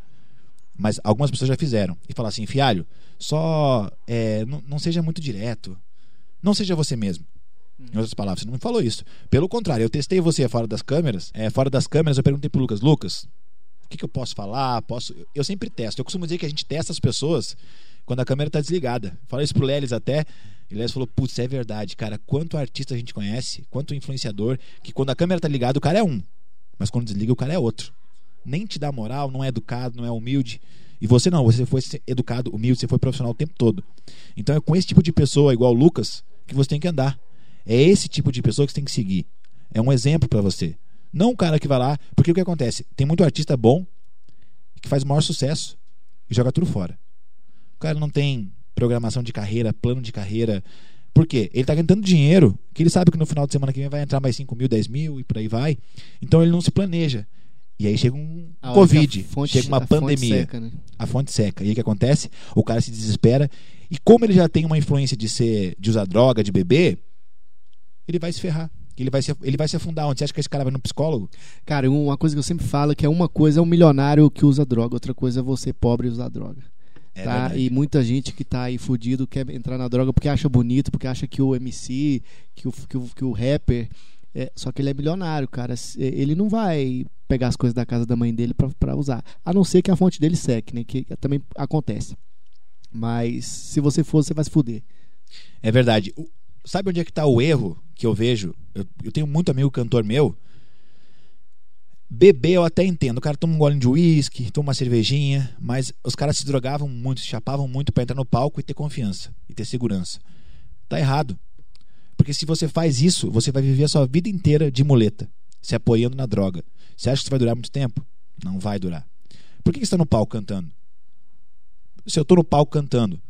[SPEAKER 2] Mas algumas pessoas já fizeram. E falar assim, fialho, só é, não seja muito direto. Não seja você mesmo. Em outras palavras, você não me falou isso. Pelo contrário, eu testei você fora das câmeras. É, fora das câmeras, eu perguntei pro Lucas, Lucas, o que, que eu posso falar? Posso. Eu sempre testo. Eu costumo dizer que a gente testa as pessoas quando a câmera tá desligada. Falei isso pro Lelis até. E Lelis falou, putz, é verdade, cara. Quanto artista a gente conhece, quanto influenciador, que quando a câmera tá ligada, o cara é um. Mas quando desliga, o cara é outro. Nem te dá moral, não é educado, não é humilde. E você não, você foi educado, humilde, você foi profissional o tempo todo. Então é com esse tipo de pessoa, igual o Lucas, que você tem que andar. É esse tipo de pessoa que você tem que seguir. É um exemplo pra você. Não o cara que vai lá. Porque o que acontece? Tem muito artista bom que faz o maior sucesso e joga tudo fora. O cara não tem programação de carreira, plano de carreira. Por quê? Ele tá ganhando tanto dinheiro que ele sabe que no final de semana que vem vai entrar mais 5 mil, 10 mil e por aí vai. Então ele não se planeja. E aí chega um
[SPEAKER 1] A
[SPEAKER 2] Covid,
[SPEAKER 1] fonte-
[SPEAKER 2] chega uma
[SPEAKER 1] a fonte
[SPEAKER 2] pandemia
[SPEAKER 1] seca, né?
[SPEAKER 2] a fonte seca. E aí o que acontece? O cara se desespera. E como ele já tem uma influência de ser de usar droga, de beber, ele vai se ferrar. Ele vai se, ele vai se afundar. Onde você acha que esse cara vai no psicólogo?
[SPEAKER 1] Cara, uma coisa que eu sempre falo é que é uma coisa é um milionário que usa droga, outra coisa é você pobre usar droga.
[SPEAKER 2] É
[SPEAKER 1] tá?
[SPEAKER 2] verdade.
[SPEAKER 1] E muita gente que tá aí fudido quer entrar na droga porque acha bonito, porque acha que o MC, que o, que o, que o rapper. é- só que ele é milionário, cara. Se- Ele não vai pegar as coisas da casa da mãe dele pra, pra usar. A não ser que a fonte dele seque, né? Que também acontece. Mas se você for, você vai se fuder.
[SPEAKER 2] É verdade. Sabe onde é que tá o erro que eu vejo? Eu, eu tenho muito amigo cantor meu. Beber eu até entendo. O cara toma um golinho de uísque, toma uma cervejinha, mas os caras se drogavam muito, se chapavam muito pra entrar no palco e ter confiança e ter segurança. Tá errado. Porque se você faz isso, você vai viver a sua vida inteira de muleta, se apoiando na droga. Você acha que isso vai durar muito tempo? Não vai durar. Por que que você está no palco cantando? Se eu estou no palco cantando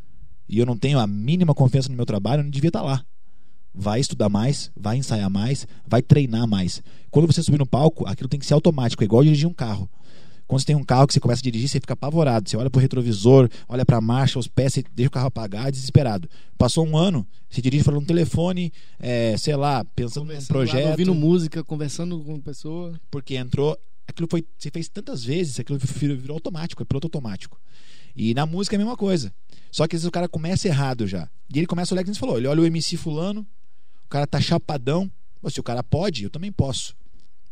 [SPEAKER 2] e eu não tenho a mínima confiança no meu trabalho, eu não devia estar lá. Vai estudar mais, vai ensaiar mais, vai treinar mais. Quando você subir no palco, aquilo tem que ser automático, é igual dirigir um carro. Quando você tem um carro que você começa a dirigir, você fica apavorado. Você olha pro retrovisor, olha pra marcha, os pés, você deixa o carro apagar, desesperado. Passou um ano, você dirige falando no telefone, é, sei lá, pensando num
[SPEAKER 1] Conversando lá,
[SPEAKER 2] projeto.
[SPEAKER 1] ouvindo música, conversando com pessoa.
[SPEAKER 2] porque entrou. Aquilo foi. Você fez tantas vezes, aquilo virou, virou automático, é piloto automático. E na música é a mesma coisa. Só que às vezes o cara começa errado já. E ele começa a olhar que você falou: ele olha o MC Fulano, o cara tá chapadão. Pô, se o cara pode, eu também posso.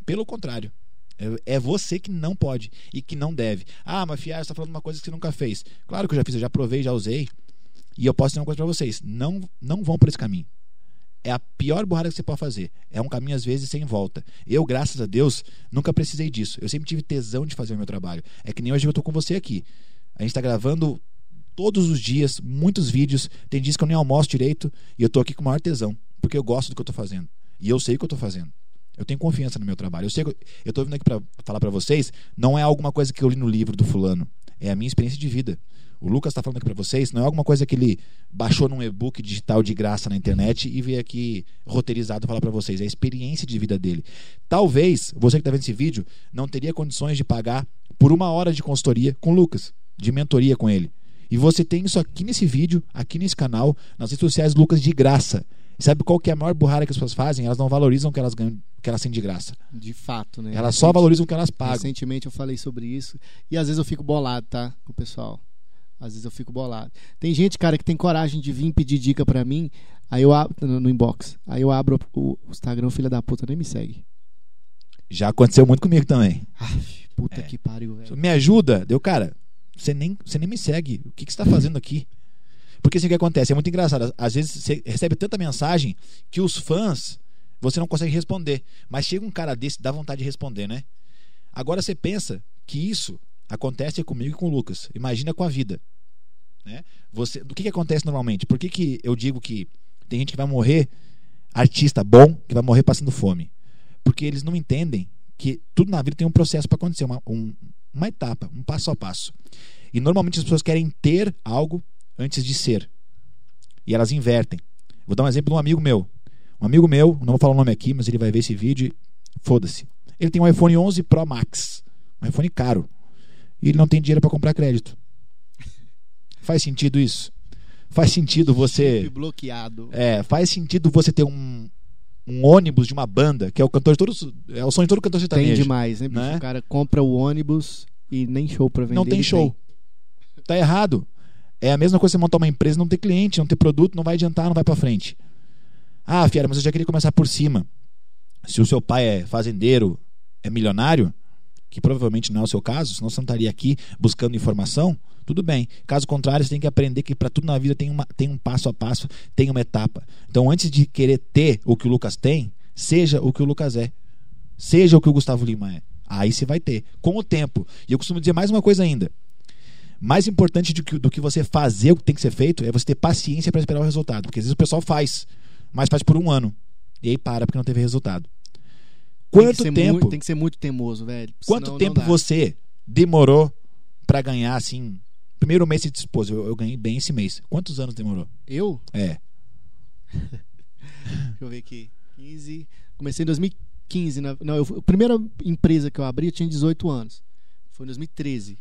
[SPEAKER 2] Pelo contrário. É, é você que não pode e que não deve. Ah, mas Fiar, você está falando uma coisa que você nunca fez. Claro que eu já fiz, eu já provei, já usei. E eu posso dizer uma coisa para vocês: não, não vão por esse caminho. É a pior burrada que você pode fazer. É um caminho, às vezes, sem volta. Eu, graças a Deus, nunca precisei disso. Eu sempre tive tesão de fazer o meu trabalho. É que nem hoje eu estou com você aqui. A gente está gravando todos os dias, muitos vídeos. Tem dias que eu nem almoço direito e eu estou aqui com o maior tesão, porque eu gosto do que eu estou fazendo. E eu sei o que eu estou fazendo. Eu tenho confiança no meu trabalho. Eu sei, eu estou vindo aqui para falar para vocês, não é alguma coisa que eu li no livro do fulano, é a minha experiência de vida. O Lucas está falando aqui para vocês, não é alguma coisa que ele baixou num e-book digital de graça na internet e veio aqui roteirizado falar para vocês. É a experiência de vida dele. Talvez você que está vendo esse vídeo não teria condições de pagar por uma hora de consultoria com o Lucas, de mentoria com ele. E você tem isso aqui nesse vídeo, aqui nesse canal, nas redes sociais Lucas de graça. Sabe qual que é a maior burrada que as pessoas fazem? Elas não valorizam o que elas ganham, que elas têm de graça.
[SPEAKER 1] De fato, né?
[SPEAKER 2] Elas só valorizam o que elas pagam.
[SPEAKER 1] Recentemente eu falei sobre isso. E às vezes eu fico bolado, tá? Com o pessoal. Às vezes eu fico bolado. Tem gente, cara, que tem coragem de vir pedir dica pra mim. Aí eu abro no, no inbox. Aí eu abro o, Instagram, filha da puta, nem me segue.
[SPEAKER 2] Já aconteceu muito comigo também.
[SPEAKER 1] Aff, puta
[SPEAKER 2] É.
[SPEAKER 1] que pariu, velho.
[SPEAKER 2] Me ajuda? Deu, cara, você nem, você nem me segue. O que, que você está fazendo aqui? Porque assim o que acontece, é muito engraçado. Às vezes você recebe tanta mensagem que os fãs você não consegue responder. Mas chega um cara desse, dá vontade de responder, né? Agora você pensa que isso acontece comigo e com o Lucas. Imagina com a vida. Né? Você, do que, que acontece normalmente? Por que, que eu digo que tem gente que vai morrer, artista bom, que vai morrer passando fome? Porque eles não entendem que tudo na vida tem um processo para acontecer, uma, um- uma etapa, um passo a passo. E normalmente as pessoas querem ter algo antes de ser. E elas invertem. Vou dar um exemplo de um amigo meu. Um amigo meu, não vou falar o nome aqui, mas ele vai ver esse vídeo foda-se. Ele tem um iPhone 11 Pro Max, um iPhone caro. E ele não tem dinheiro para comprar crédito. Faz sentido isso? Faz sentido você
[SPEAKER 1] Chip bloqueado.
[SPEAKER 2] é, faz sentido você ter um, um ônibus de uma banda, que é o cantor de todos. É o sonho de todo cantor
[SPEAKER 1] Tem
[SPEAKER 2] sertanejo.
[SPEAKER 1] demais, né, bicho?
[SPEAKER 2] né?
[SPEAKER 1] O cara compra o ônibus e nem show pra vender.
[SPEAKER 2] Não tem show. Tá errado. É a mesma coisa você montar uma empresa, não ter cliente, não ter produto, não vai adiantar, não vai pra frente. Ah, Fiera, mas eu já queria começar por cima. Se o seu pai é fazendeiro, é milionário, que provavelmente não é o seu caso, senão você não estaria aqui buscando informação, tudo bem. Caso contrário, você tem que aprender que para tudo na vida tem, uma, tem um passo a passo, tem uma etapa. Então, antes de querer ter o que o Lucas tem, seja o que o Lucas é. Seja o que o Gustavo Lima é. Aí você vai ter, com o tempo. E eu costumo dizer mais uma coisa ainda. Mais importante do que, do que você fazer o que tem que ser feito é você ter paciência para esperar o resultado. Porque às vezes o pessoal faz, mas faz por um ano. E aí para porque não teve resultado.
[SPEAKER 1] Tem
[SPEAKER 2] Quanto
[SPEAKER 1] ser
[SPEAKER 2] tempo?
[SPEAKER 1] muito- tem que ser muito teimoso, velho.
[SPEAKER 2] Quanto
[SPEAKER 1] senão não
[SPEAKER 2] tempo você demorou pra ganhar assim? Primeiro mês você dispôs, eu, eu ganhei bem esse mês. Quantos anos demorou?
[SPEAKER 1] Eu?
[SPEAKER 2] É.
[SPEAKER 1] Deixa eu ver aqui. 15. Comecei em 2015. Na, não, eu, a primeira empresa que eu abri eu tinha 18 anos. Foi em 2013.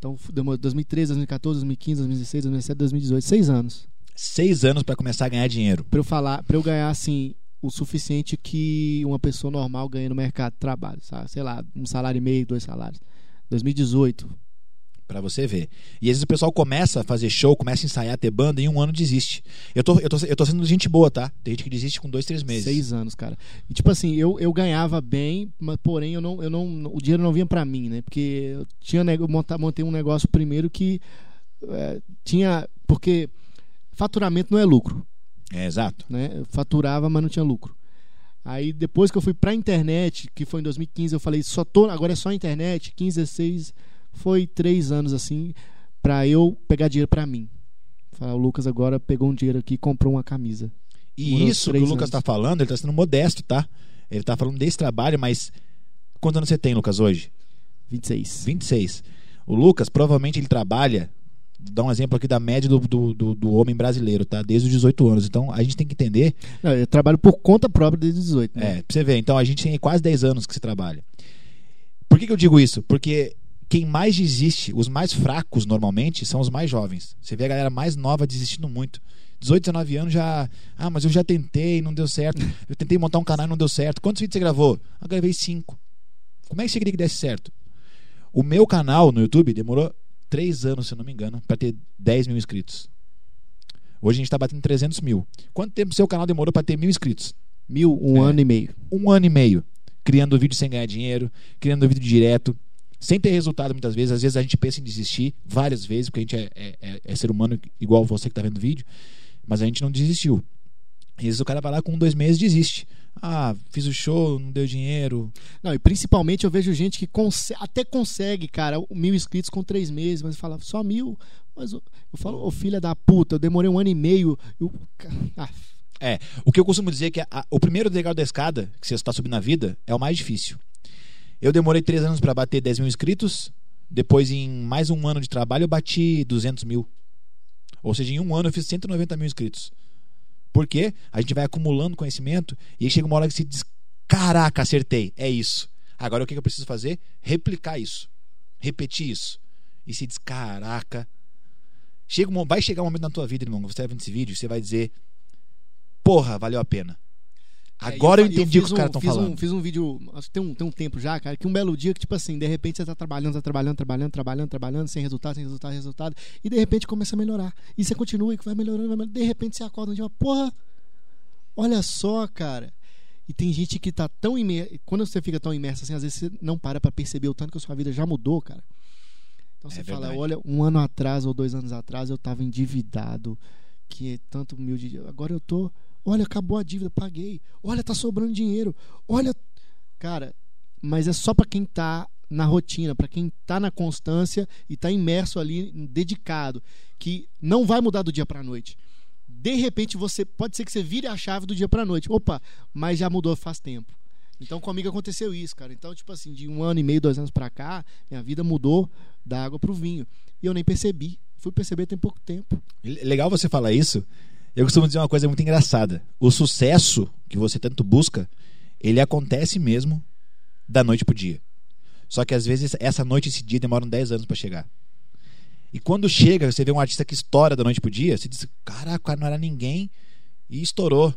[SPEAKER 1] Então, fu- demorou 2013, 2014, 2015, 2016, 2017, 2018. Seis anos.
[SPEAKER 2] Seis anos pra começar a ganhar dinheiro.
[SPEAKER 1] Pra eu falar, para eu ganhar assim o suficiente que uma pessoa normal ganha no mercado de trabalho, sabe? Sei lá, um salário e meio, dois salários. 2018.
[SPEAKER 2] Pra você ver. E às vezes o pessoal começa a fazer show, começa a ensaiar, ter banda e em um ano desiste. Eu tô, eu tô, eu tô sendo gente boa, tá? Tem gente que desiste com dois, três meses.
[SPEAKER 1] Seis anos, cara. E tipo assim, eu, eu ganhava bem, mas porém eu não, eu não, o dinheiro não vinha pra mim, né? Porque eu tinha montei um negócio primeiro que é, tinha, porque faturamento não é lucro,
[SPEAKER 2] É, exato.
[SPEAKER 1] né? Eu faturava, mas não tinha lucro. Aí depois que eu fui pra internet, que foi em 2015, eu falei, só tô, agora é só internet, 15, 16, foi três anos assim, pra eu pegar dinheiro pra mim. Falar, o Lucas agora pegou um dinheiro aqui e comprou uma camisa.
[SPEAKER 2] E isso que o Lucas
[SPEAKER 1] anos.
[SPEAKER 2] tá falando, ele tá sendo modesto, tá? Ele tá falando desse trabalho, mas quantos anos você tem, Lucas, hoje?
[SPEAKER 1] 26.
[SPEAKER 2] 26. O Lucas, provavelmente ele trabalha, vou dar um exemplo aqui da média do, do, do, do homem brasileiro, tá? Desde os 18 anos. Então a gente tem que entender,
[SPEAKER 1] Não, eu trabalho por conta própria desde os 18. Né?
[SPEAKER 2] é, pra você ver, então a gente tem quase 10 anos que se trabalha. Por que, que eu digo isso? Porque quem mais desiste, os mais fracos normalmente, são os mais jovens. Você vê a galera mais nova desistindo muito. 18, 19 anos já. Ah, mas eu já tentei, não deu certo. Eu tentei montar um canal e não deu certo. Quantos vídeos você gravou? Eu gravei cinco. Como é que você queria que desse certo? O meu canal no YouTube demorou 3 anos, se eu não me engano, para ter 10 mil inscritos. Hoje a gente está batendo 300 mil. Quanto tempo seu canal demorou para ter mil inscritos?
[SPEAKER 1] Mil, um
[SPEAKER 2] É.
[SPEAKER 1] ano e meio.
[SPEAKER 2] Um ano e meio. criando vídeo sem ganhar dinheiro, criando vídeo direto, sem ter resultado muitas vezes. Às vezes a gente pensa em desistir várias vezes, porque a gente é, é, é, é ser humano igual você que está vendo o vídeo, mas a gente não desistiu. Às vezes o cara vai lá com dois meses desiste. Ah, fiz o show, não deu dinheiro.
[SPEAKER 1] Não, e principalmente eu vejo gente que conse até consegue, cara, mil inscritos com três meses, mas fala, só mil. Mas eu, eu falo, ô filha da puta, eu demorei um ano e meio. Eu, ah.
[SPEAKER 2] É, o que eu costumo dizer é que a, o primeiro degrau da escada que você está subindo na vida é o mais difícil. Eu demorei três anos para bater 10 mil inscritos. Depois, em mais um ano de trabalho, eu bati 200 mil. Ou seja, em um ano eu fiz 190 mil inscritos. Porque a gente vai acumulando conhecimento e aí chega uma hora que se diz: caraca, acertei, é isso. Agora o que eu preciso fazer? Replicar isso. Repetir isso. E se diz: caraca. Chega vai chegar um momento na tua vida, irmão, você vai vendo esse vídeo, você vai dizer: porra, valeu a pena. Agora é, eu, eu, entendi o que os caras estão falando.
[SPEAKER 1] Um, fiz um vídeo, acho que tem um, tem um tempo já, cara, que um belo dia que, tipo assim, de repente você tá trabalhando, tá trabalhando, trabalhando, trabalhando, trabalhando, sem resultado, sem resultado, sem resultado, e de repente começa a melhorar. E você continua e vai melhorando, vai melhorando. De repente você acorda um dia e fala, porra, olha só, cara. E tem gente que tá tão imerso. Quando você fica tão imerso assim, às vezes você não para pra perceber o tanto que a sua vida já mudou, cara. Então você é fala, olha, um ano atrás ou dois anos atrás eu tava endividado, que é tanto humilde. Agora eu tô Olha, acabou a dívida, paguei. Olha, tá sobrando dinheiro. Olha, cara, mas é só para quem tá na rotina, para quem tá na constância e tá imerso ali, dedicado, que não vai mudar do dia para noite. De repente você pode ser que você vire a chave do dia para noite. Opa, mas já mudou faz tempo. Então comigo aconteceu isso, cara. Então, tipo assim, de um ano e meio, dois anos para cá, minha vida mudou da água pro vinho. E eu nem percebi. Fui perceber tem pouco tempo.
[SPEAKER 2] Legal você falar isso, eu costumo dizer uma coisa muito engraçada. O sucesso que você tanto busca, ele acontece mesmo da noite pro dia. Só que às vezes essa noite e esse dia demoram 10 anos para chegar. E quando chega, você vê um artista que estoura da noite pro dia, você diz: "Caraca, não era ninguém" e estourou.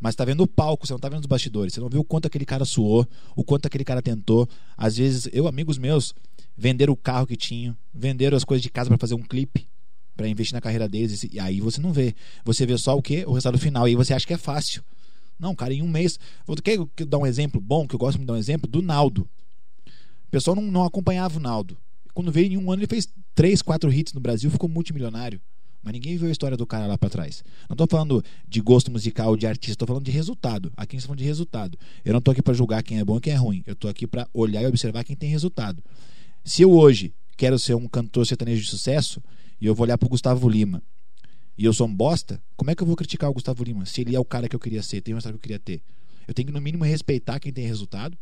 [SPEAKER 2] Mas tá vendo o palco, você não tá vendo os bastidores, você não viu o quanto aquele cara suou, o quanto aquele cara tentou. Às vezes, eu, amigos meus, venderam o carro que tinham, venderam as coisas de casa para fazer um clipe para investir na carreira deles. E aí você não vê. Você vê só o que? O resultado final. E aí você acha que é fácil. Não, cara, em um mês. Vou quer dar um exemplo bom, que eu gosto de dar um exemplo, do Naldo. O pessoal não, não acompanhava o Naldo. Quando veio em um ano, ele fez três, quatro hits no Brasil, ficou multimilionário. Mas ninguém viu a história do cara lá para trás. Não estou falando de gosto musical, de artista, estou falando de resultado. Aqui a gente de resultado. Eu não estou aqui para julgar quem é bom e quem é ruim. Eu estou aqui para olhar e observar quem tem resultado. Se eu hoje quero ser um cantor sertanejo de sucesso, e eu vou olhar pro Gustavo Lima e eu sou um bosta, como é que eu vou criticar o Gustavo Lima se ele é o cara que eu queria ser, tem o resultado que eu queria ter? Eu tenho que, no mínimo, respeitar quem tem resultado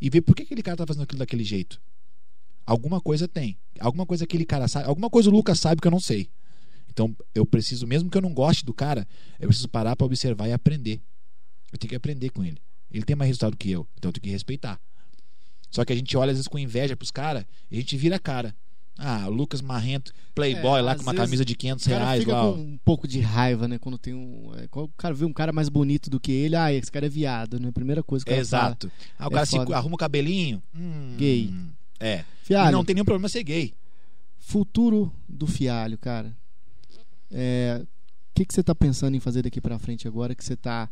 [SPEAKER 2] e ver por que aquele cara tá fazendo aquilo daquele jeito. Alguma coisa tem. Alguma coisa aquele cara sabe. Alguma coisa o Lucas sabe que eu não sei. Então eu preciso, mesmo que eu não goste do cara, eu preciso parar para observar e aprender. Eu tenho que aprender com ele. Ele tem mais resultado que eu, então eu tenho que respeitar. Só que a gente olha às vezes com inveja pros caras e a gente vira a cara. Ah, o Lucas Marrento, playboy é, lá com uma camisa de 500 reais.
[SPEAKER 1] Fica lá. com um pouco de raiva, né? Quando tem um. É, quando o cara vê um cara mais bonito do que ele, ah, esse cara é viado, né? Primeira coisa que
[SPEAKER 2] é,
[SPEAKER 1] Exato.
[SPEAKER 2] Fala. Ah, o cara se arruma o cabelinho. Hum,
[SPEAKER 1] gay.
[SPEAKER 2] É. Fialho, e não tem nenhum problema ser gay.
[SPEAKER 1] Futuro do Fialho, cara. É, o que, que você tá pensando em fazer daqui para frente agora que você tá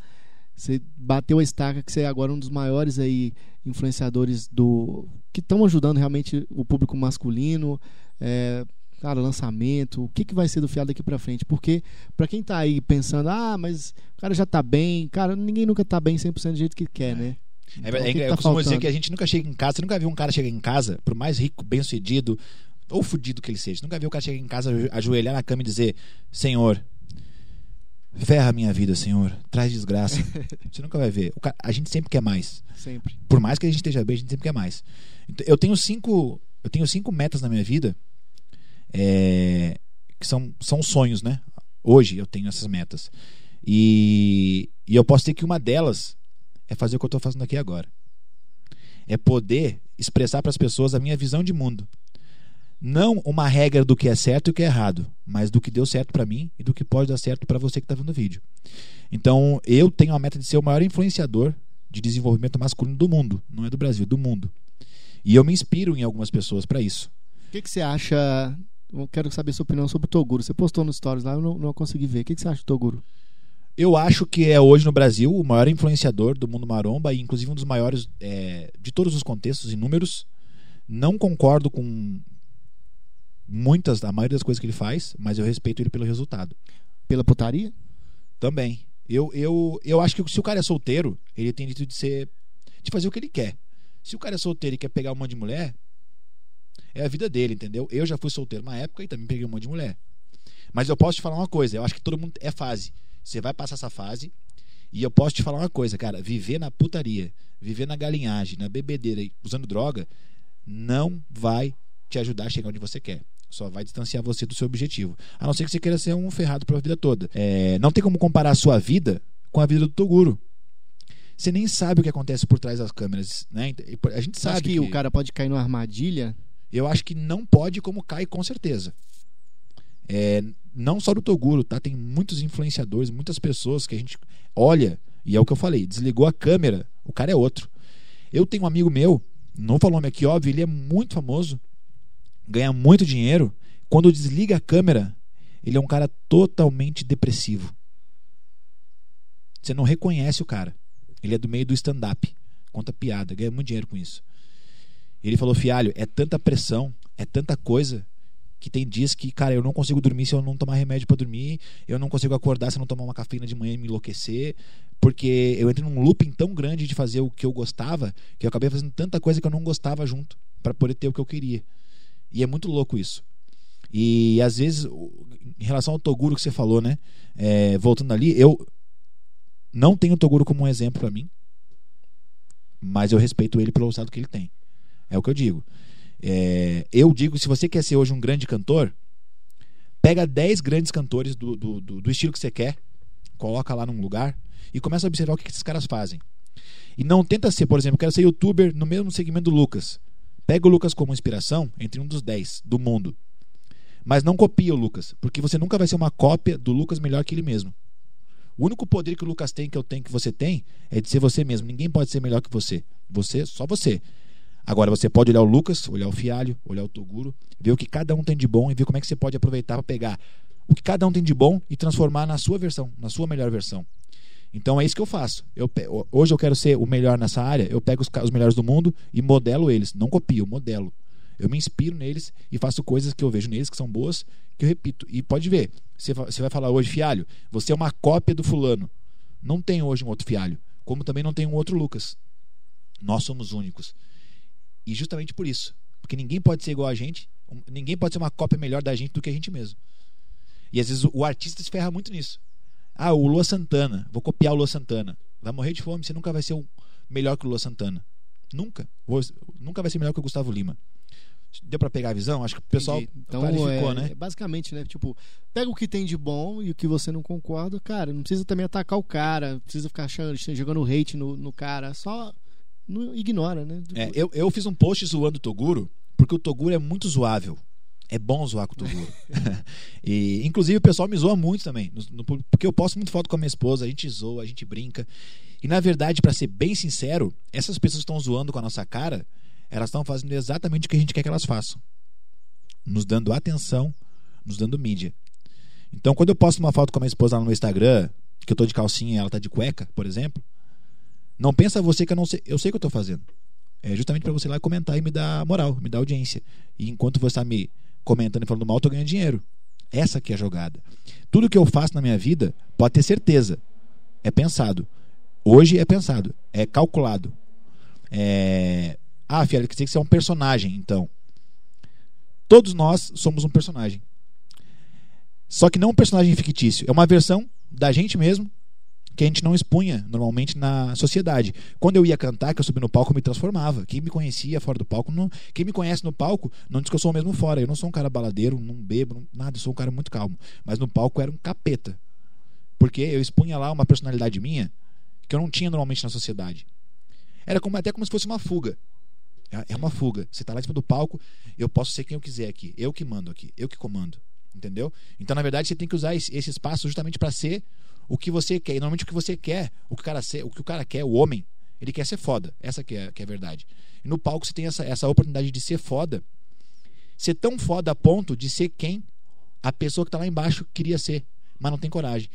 [SPEAKER 1] você bateu a estaca que você é agora um dos maiores aí influenciadores do que estão ajudando realmente o público masculino. É, cara, lançamento, o que, que vai ser do Fiado daqui para frente? Porque para quem tá aí pensando, ah, mas o cara já tá bem, cara, ninguém nunca tá bem 100% do jeito que quer, né?
[SPEAKER 2] É, então, é, que eu tá costumo faltando? dizer que a gente nunca chega em casa, você nunca viu um cara chegar em casa, por mais rico, bem sucedido, ou fudido que ele seja, nunca viu o cara chegar em casa, ajoelhar na cama e dizer: Senhor, Ferra a minha vida, Senhor. Traz desgraça. Você nunca vai ver. Cara, a gente sempre quer mais.
[SPEAKER 1] Sempre.
[SPEAKER 2] Por mais que a gente esteja bem, a gente sempre quer mais. Então, eu tenho cinco, eu tenho cinco metas na minha vida é, que são, são sonhos, né? Hoje eu tenho essas metas. E, e eu posso ter que uma delas é fazer o que eu estou fazendo aqui agora. É poder expressar para as pessoas a minha visão de mundo não uma regra do que é certo e o que é errado, mas do que deu certo para mim e do que pode dar certo para você que está vendo o vídeo. Então, eu tenho a meta de ser o maior influenciador de desenvolvimento masculino do mundo, não é do Brasil, do mundo. E eu me inspiro em algumas pessoas para isso.
[SPEAKER 1] O que, que, você acha? Eu quero saber sua opinião sobre o Toguro. Você postou nos stories lá, eu não, não consegui ver. O que, que você acha do Toguro?
[SPEAKER 2] Eu acho que é hoje no Brasil o maior influenciador do mundo maromba e inclusive um dos maiores é, de todos os contextos e números. Não concordo com muitas, a maioria das coisas que ele faz, mas eu respeito ele pelo resultado.
[SPEAKER 1] Pela putaria?
[SPEAKER 2] Também. Eu, eu, eu acho que se o cara é solteiro, ele tem direito de ser. de fazer o que ele quer. Se o cara é solteiro e quer pegar um monte de mulher, é a vida dele, entendeu? Eu já fui solteiro uma época e também peguei um monte de mulher. Mas eu posso te falar uma coisa, eu acho que todo mundo é fase. Você vai passar essa fase. E eu posso te falar uma coisa, cara, viver na putaria, viver na galinhagem, na bebedeira, usando droga, não vai te ajudar a chegar onde você quer. Só vai distanciar você do seu objetivo. A não ser que você queira ser um ferrado pela vida toda. É, não tem como comparar a sua vida com a vida do Toguro. Você nem sabe o que acontece por trás das câmeras, né? A gente sabe
[SPEAKER 1] que, que o cara pode cair numa armadilha.
[SPEAKER 2] Eu acho que não pode, como cai com certeza. É, não só do Toguro, tá? Tem muitos influenciadores, muitas pessoas que a gente olha, e é o que eu falei, desligou a câmera, o cara é outro. Eu tenho um amigo meu, não falou nome aqui, óbvio, ele é muito famoso, ganha muito dinheiro. Quando desliga a câmera, ele é um cara totalmente depressivo. Você não reconhece o cara. Ele é do meio do stand-up, conta piada, ganha muito dinheiro com isso. Ele falou, fialho, é tanta pressão, é tanta coisa que tem dias que, cara, eu não consigo dormir se eu não tomar remédio para dormir, eu não consigo acordar se eu não tomar uma cafeína de manhã e me enlouquecer, porque eu entrei num looping tão grande de fazer o que eu gostava, que eu acabei fazendo tanta coisa que eu não gostava junto, para poder ter o que eu queria. E é muito louco isso. E às vezes, em relação ao Toguro que você falou, né? É, voltando ali, eu não tenho o Toguro como um exemplo para mim, mas eu respeito ele pelo resultado que ele tem. É o que eu digo. É, eu digo, se você quer ser hoje um grande cantor, pega 10 grandes cantores do, do, do, do estilo que você quer, coloca lá num lugar e começa a observar o que esses caras fazem. E não tenta ser, por exemplo, quero ser youtuber no mesmo segmento do Lucas. Pega o Lucas como inspiração entre um dos 10 do mundo. Mas não copia o Lucas, porque você nunca vai ser uma cópia do Lucas melhor que ele mesmo. O único poder que o Lucas tem, que eu tenho, que você tem, é de ser você mesmo. Ninguém pode ser melhor que você. Você, só você. Agora você pode olhar o Lucas, olhar o Fialho, olhar o Toguro, ver o que cada um tem de bom e ver como é que você pode aproveitar para pegar o que cada um tem de bom e transformar na sua versão, na sua melhor versão. Então é isso que eu faço. Eu, hoje eu quero ser o melhor nessa área, eu pego os, os melhores do mundo e modelo eles. Não copio, modelo. Eu me inspiro neles e faço coisas que eu vejo neles que são boas, que eu repito. E pode ver, você, você vai falar hoje, Fialho, você é uma cópia do fulano. Não tem hoje um outro Fialho, como também não tem um outro Lucas. Nós somos únicos. E justamente por isso. Porque ninguém pode ser igual a gente, ninguém pode ser uma cópia melhor da gente do que a gente mesmo. E às vezes o, artista se ferra muito nisso. Ah, o Lua Santana, vou copiar o Lua Santana. Vai morrer de fome, você nunca vai ser um melhor que o Lua Santana. Nunca. Vou, nunca vai ser melhor que o Gustavo Lima. Deu para pegar a visão? Acho que o pessoal então, clarificou,
[SPEAKER 1] é,
[SPEAKER 2] né?
[SPEAKER 1] Basicamente, né? Tipo, pega o que tem de bom e o que você não concorda, cara. Não precisa também atacar o cara, não precisa ficar achando, jogando hate no, no cara. Só não ignora, né?
[SPEAKER 2] É, eu, eu fiz um post zoando o Toguro, porque o Toguro é muito zoável. É bom zoar com o Toguro. e, inclusive, o pessoal me zoa muito também. No, no, porque eu posto muito foto com a minha esposa, a gente zoa, a gente brinca. E, na verdade, para ser bem sincero, essas pessoas estão zoando com a nossa cara, elas estão fazendo exatamente o que a gente quer que elas façam. Nos dando atenção, nos dando mídia. Então, quando eu posto uma foto com a minha esposa lá no Instagram, que eu tô de calcinha e ela tá de cueca, por exemplo, não pensa você que eu não sei. Eu sei o que eu estou fazendo. É justamente para você ir lá comentar e me dar moral, me dar audiência. E enquanto você está me comentando e falando mal, tô ganhando dinheiro. Essa que é a jogada. Tudo que eu faço na minha vida, pode ter certeza, é pensado. Hoje é pensado, é calculado. É... Ah, quer dizer que é um personagem, então. Todos nós somos um personagem. Só que não um personagem fictício. É uma versão da gente mesmo que a gente não expunha normalmente na sociedade. Quando eu ia cantar, que eu subi no palco, eu me transformava. Quem me conhecia fora do palco, não, quem me conhece no palco, não diz que eu sou o mesmo fora. Eu não sou um cara baladeiro, não bebo, nada, eu sou um cara muito calmo. Mas no palco era um capeta. Porque eu expunha lá uma personalidade minha que eu não tinha normalmente na sociedade. Era como, até como se fosse uma fuga. É, é uma fuga. Você está lá em cima do palco, eu posso ser quem eu quiser aqui. Eu que mando aqui, eu que comando. Entendeu? Então, na verdade, você tem que usar esse, espaço justamente para ser o que você quer. E normalmente o que você quer, o que o cara, ser, o, que o cara quer, o homem, ele quer ser foda. Essa que é, que é a verdade. E no palco você tem essa, essa oportunidade de ser foda. Ser tão foda a ponto de ser quem a pessoa que está lá embaixo queria ser. mas não tem coragem.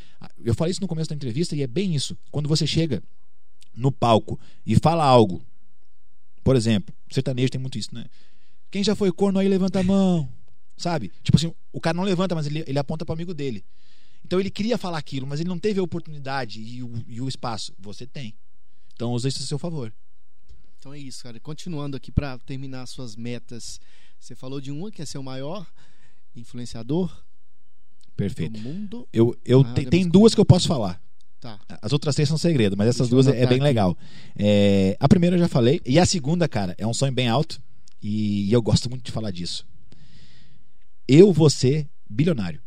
[SPEAKER 2] Eu falei isso no começo da entrevista e é bem isso. Quando você chega no palco e fala algo, por exemplo, sertanejo tem muito isso, né? Quem já foi corno aí, levanta a mão. Sabe? Tipo assim, o cara não levanta, mas ele, ele aponta para amigo dele. Então ele queria falar aquilo, mas ele não teve a oportunidade e o, e o espaço. Você tem. Então usa isso a seu favor.
[SPEAKER 1] Então é isso, cara. Continuando aqui para terminar suas metas. Você falou de uma que é ser o maior influenciador
[SPEAKER 2] Perfeito.
[SPEAKER 1] do mundo.
[SPEAKER 2] Eu, eu
[SPEAKER 1] Ah,
[SPEAKER 2] te- tem duas que eu posso falar.
[SPEAKER 1] Tá.
[SPEAKER 2] As outras três são segredo, mas essas duas é, é bem
[SPEAKER 1] aqui.
[SPEAKER 2] legal. É, a primeira eu já falei, e a segunda, cara, é um sonho bem alto, e, e eu gosto muito de falar disso. Eu vou ser bilionário.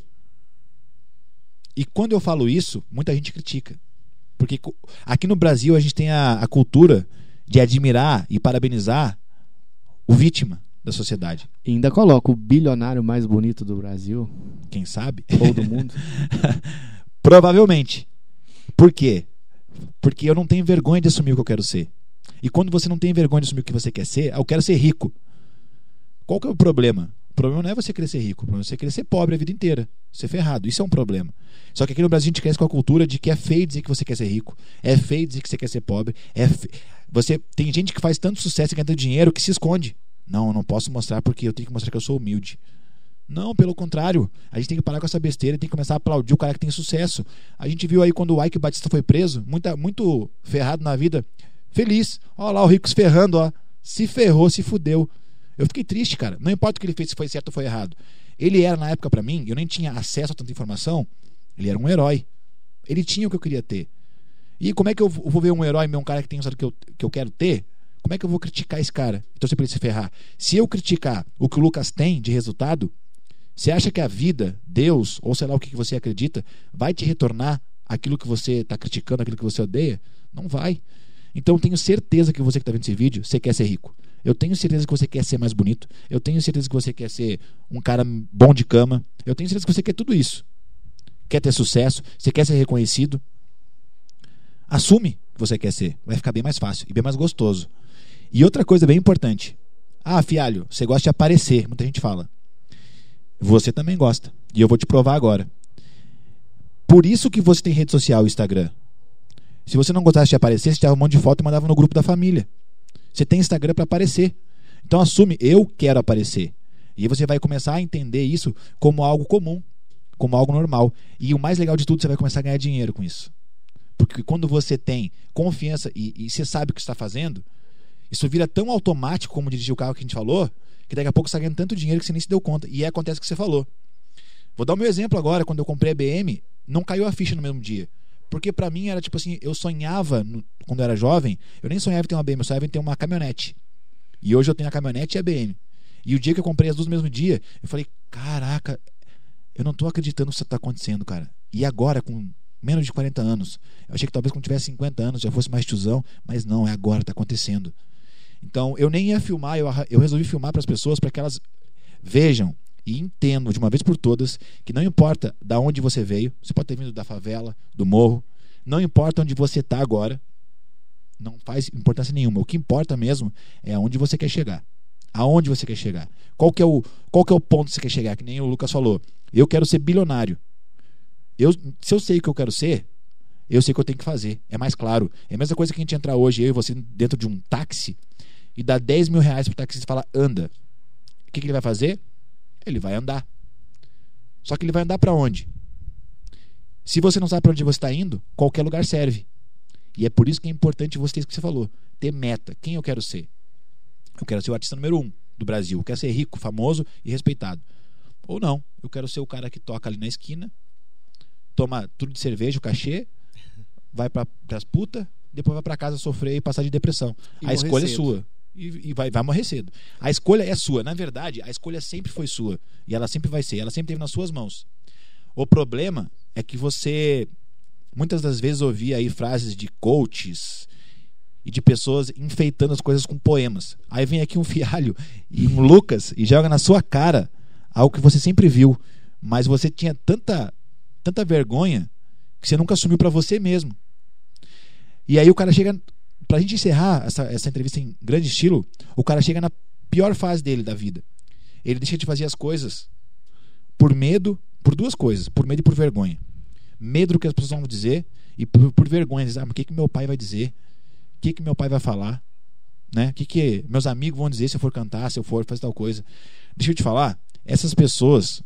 [SPEAKER 2] E quando eu falo isso, muita gente critica. Porque aqui no Brasil a gente tem a, a cultura de admirar e parabenizar o vítima da sociedade.
[SPEAKER 1] E ainda coloca o bilionário mais bonito do Brasil
[SPEAKER 2] Quem sabe?
[SPEAKER 1] ou do mundo.
[SPEAKER 2] Provavelmente. Por quê? Porque eu não tenho vergonha de assumir o que eu quero ser. E quando você não tem vergonha de assumir o que você quer ser, ah, eu quero ser rico. Qual que é o problema? O problema não é você ser rico, o problema é você ser pobre a vida inteira. Ser ferrado. Isso é um problema. Só que aqui no Brasil a gente cresce com a cultura de que é feio dizer que você quer ser rico. É feio dizer que você quer ser pobre. É fe... você Tem gente que faz tanto sucesso e ganha tanto dinheiro que se esconde. Não, eu não posso mostrar porque eu tenho que mostrar que eu sou humilde. Não, pelo contrário. A gente tem que parar com essa besteira e tem que começar a aplaudir o cara que tem sucesso. A gente viu aí quando o Ike Batista foi preso, muita, muito ferrado na vida, feliz. Olha lá o Rico se ferrando, ó. Se ferrou, se fudeu. Eu fiquei triste, cara. Não importa o que ele fez, se foi certo ou foi errado. Ele era, na época, pra mim, eu nem tinha acesso a tanta informação, ele era um herói. Ele tinha o que eu queria ter. E como é que eu vou ver um herói meu, um cara que tem o que eu, que eu quero ter? Como é que eu vou criticar esse cara? Então você precisa se ferrar. Se eu criticar o que o Lucas tem de resultado, você acha que a vida, Deus, ou sei lá o que você acredita, vai te retornar aquilo que você está criticando, aquilo que você odeia? Não vai. Então tenho certeza que você que está vendo esse vídeo, você quer ser rico. Eu tenho certeza que você quer ser mais bonito. Eu tenho certeza que você quer ser um cara bom de cama. Eu tenho certeza que você quer tudo isso. Quer ter sucesso, você quer ser reconhecido. Assume que você quer ser. Vai ficar bem mais fácil e bem mais gostoso. E outra coisa bem importante. Ah, fialho, você gosta de aparecer. Muita gente fala. Você também gosta. E eu vou te provar agora. Por isso que você tem rede social e Instagram. Se você não gostasse de aparecer, você tirava um monte de foto e mandava no grupo da família. Você tem Instagram para aparecer. Então assume, eu quero aparecer. E você vai começar a entender isso como algo comum, como algo normal. E o mais legal de tudo, você vai começar a ganhar dinheiro com isso. Porque quando você tem confiança e, e você sabe o que está fazendo, isso vira tão automático como dirigir o carro que a gente falou, que daqui a pouco você está ganhando tanto dinheiro que você nem se deu conta. E aí acontece o que você falou. Vou dar o meu exemplo agora, quando eu comprei a BM, não caiu a ficha no mesmo dia. Porque pra mim era tipo assim, eu sonhava, no- quando eu era jovem, eu nem sonhava em ter uma BM, eu sonhava em ter uma caminhonete. E hoje eu tenho a caminhonete e a BM. E o dia que eu comprei as duas no mesmo dia, eu falei, caraca, eu não tô acreditando que isso tá acontecendo, cara. E agora, com menos de 40 anos, eu achei que talvez quando tivesse 50 anos já fosse mais tiozão, mas não, é agora, tá acontecendo. Então, eu nem ia filmar, eu, eu resolvi filmar para as pessoas para que elas vejam e entendam de uma vez por todas que não importa da onde você veio, você pode ter vindo da favela, do morro, não importa onde você está agora, não faz importância nenhuma. O que importa mesmo é aonde você quer chegar. Aonde você quer chegar? Qual que é o, qual que é o ponto que você quer chegar? Que nem o Lucas falou. Eu quero ser bilionário. Eu, se eu sei o que eu quero ser, eu sei o que eu tenho que fazer. É mais claro. É a mesma coisa que a gente entrar hoje, eu e você, dentro de um táxi e dar 10 mil reais pro taxista e falar, anda. O que, que ele vai fazer? Ele vai andar. Só que ele vai andar para onde? Se você não sabe para onde você está indo, qualquer lugar serve. E é por isso que é importante você ter isso que você falou. Ter meta. Quem eu quero ser? Eu quero ser o artista número um do Brasil. Eu quero ser rico, famoso e respeitado. Ou não. Eu quero ser o cara que toca ali na esquina, toma tudo de cerveja, o cachê, vai para as putas, depois vai para casa sofrer e passar de depressão.
[SPEAKER 1] E
[SPEAKER 2] a escolha é
[SPEAKER 1] cedo.
[SPEAKER 2] sua. E, e vai, vai morrer cedo. A escolha é sua. Na verdade, a escolha sempre foi sua. E ela sempre vai ser. Ela sempre teve nas suas mãos. O problema é que você muitas das vezes ouvia aí frases de coaches e de pessoas enfeitando as coisas com poemas. Aí vem aqui um fialho e um Lucas e joga na sua cara algo que você sempre viu, mas você tinha tanta tanta vergonha que você nunca assumiu pra você mesmo. E aí o cara chega pra gente encerrar essa, essa entrevista em grande estilo, o cara chega na pior fase dele da vida. Ele deixa de fazer as coisas por medo, por duas coisas, por medo e por vergonha. Medo do que as pessoas vão dizer e por, por vergonha, dizer, ah, o que, que meu pai vai dizer? O que, que meu pai vai falar? Né? O que, que meus amigos vão dizer se eu for cantar, se eu for fazer tal coisa? Deixa eu te falar, essas pessoas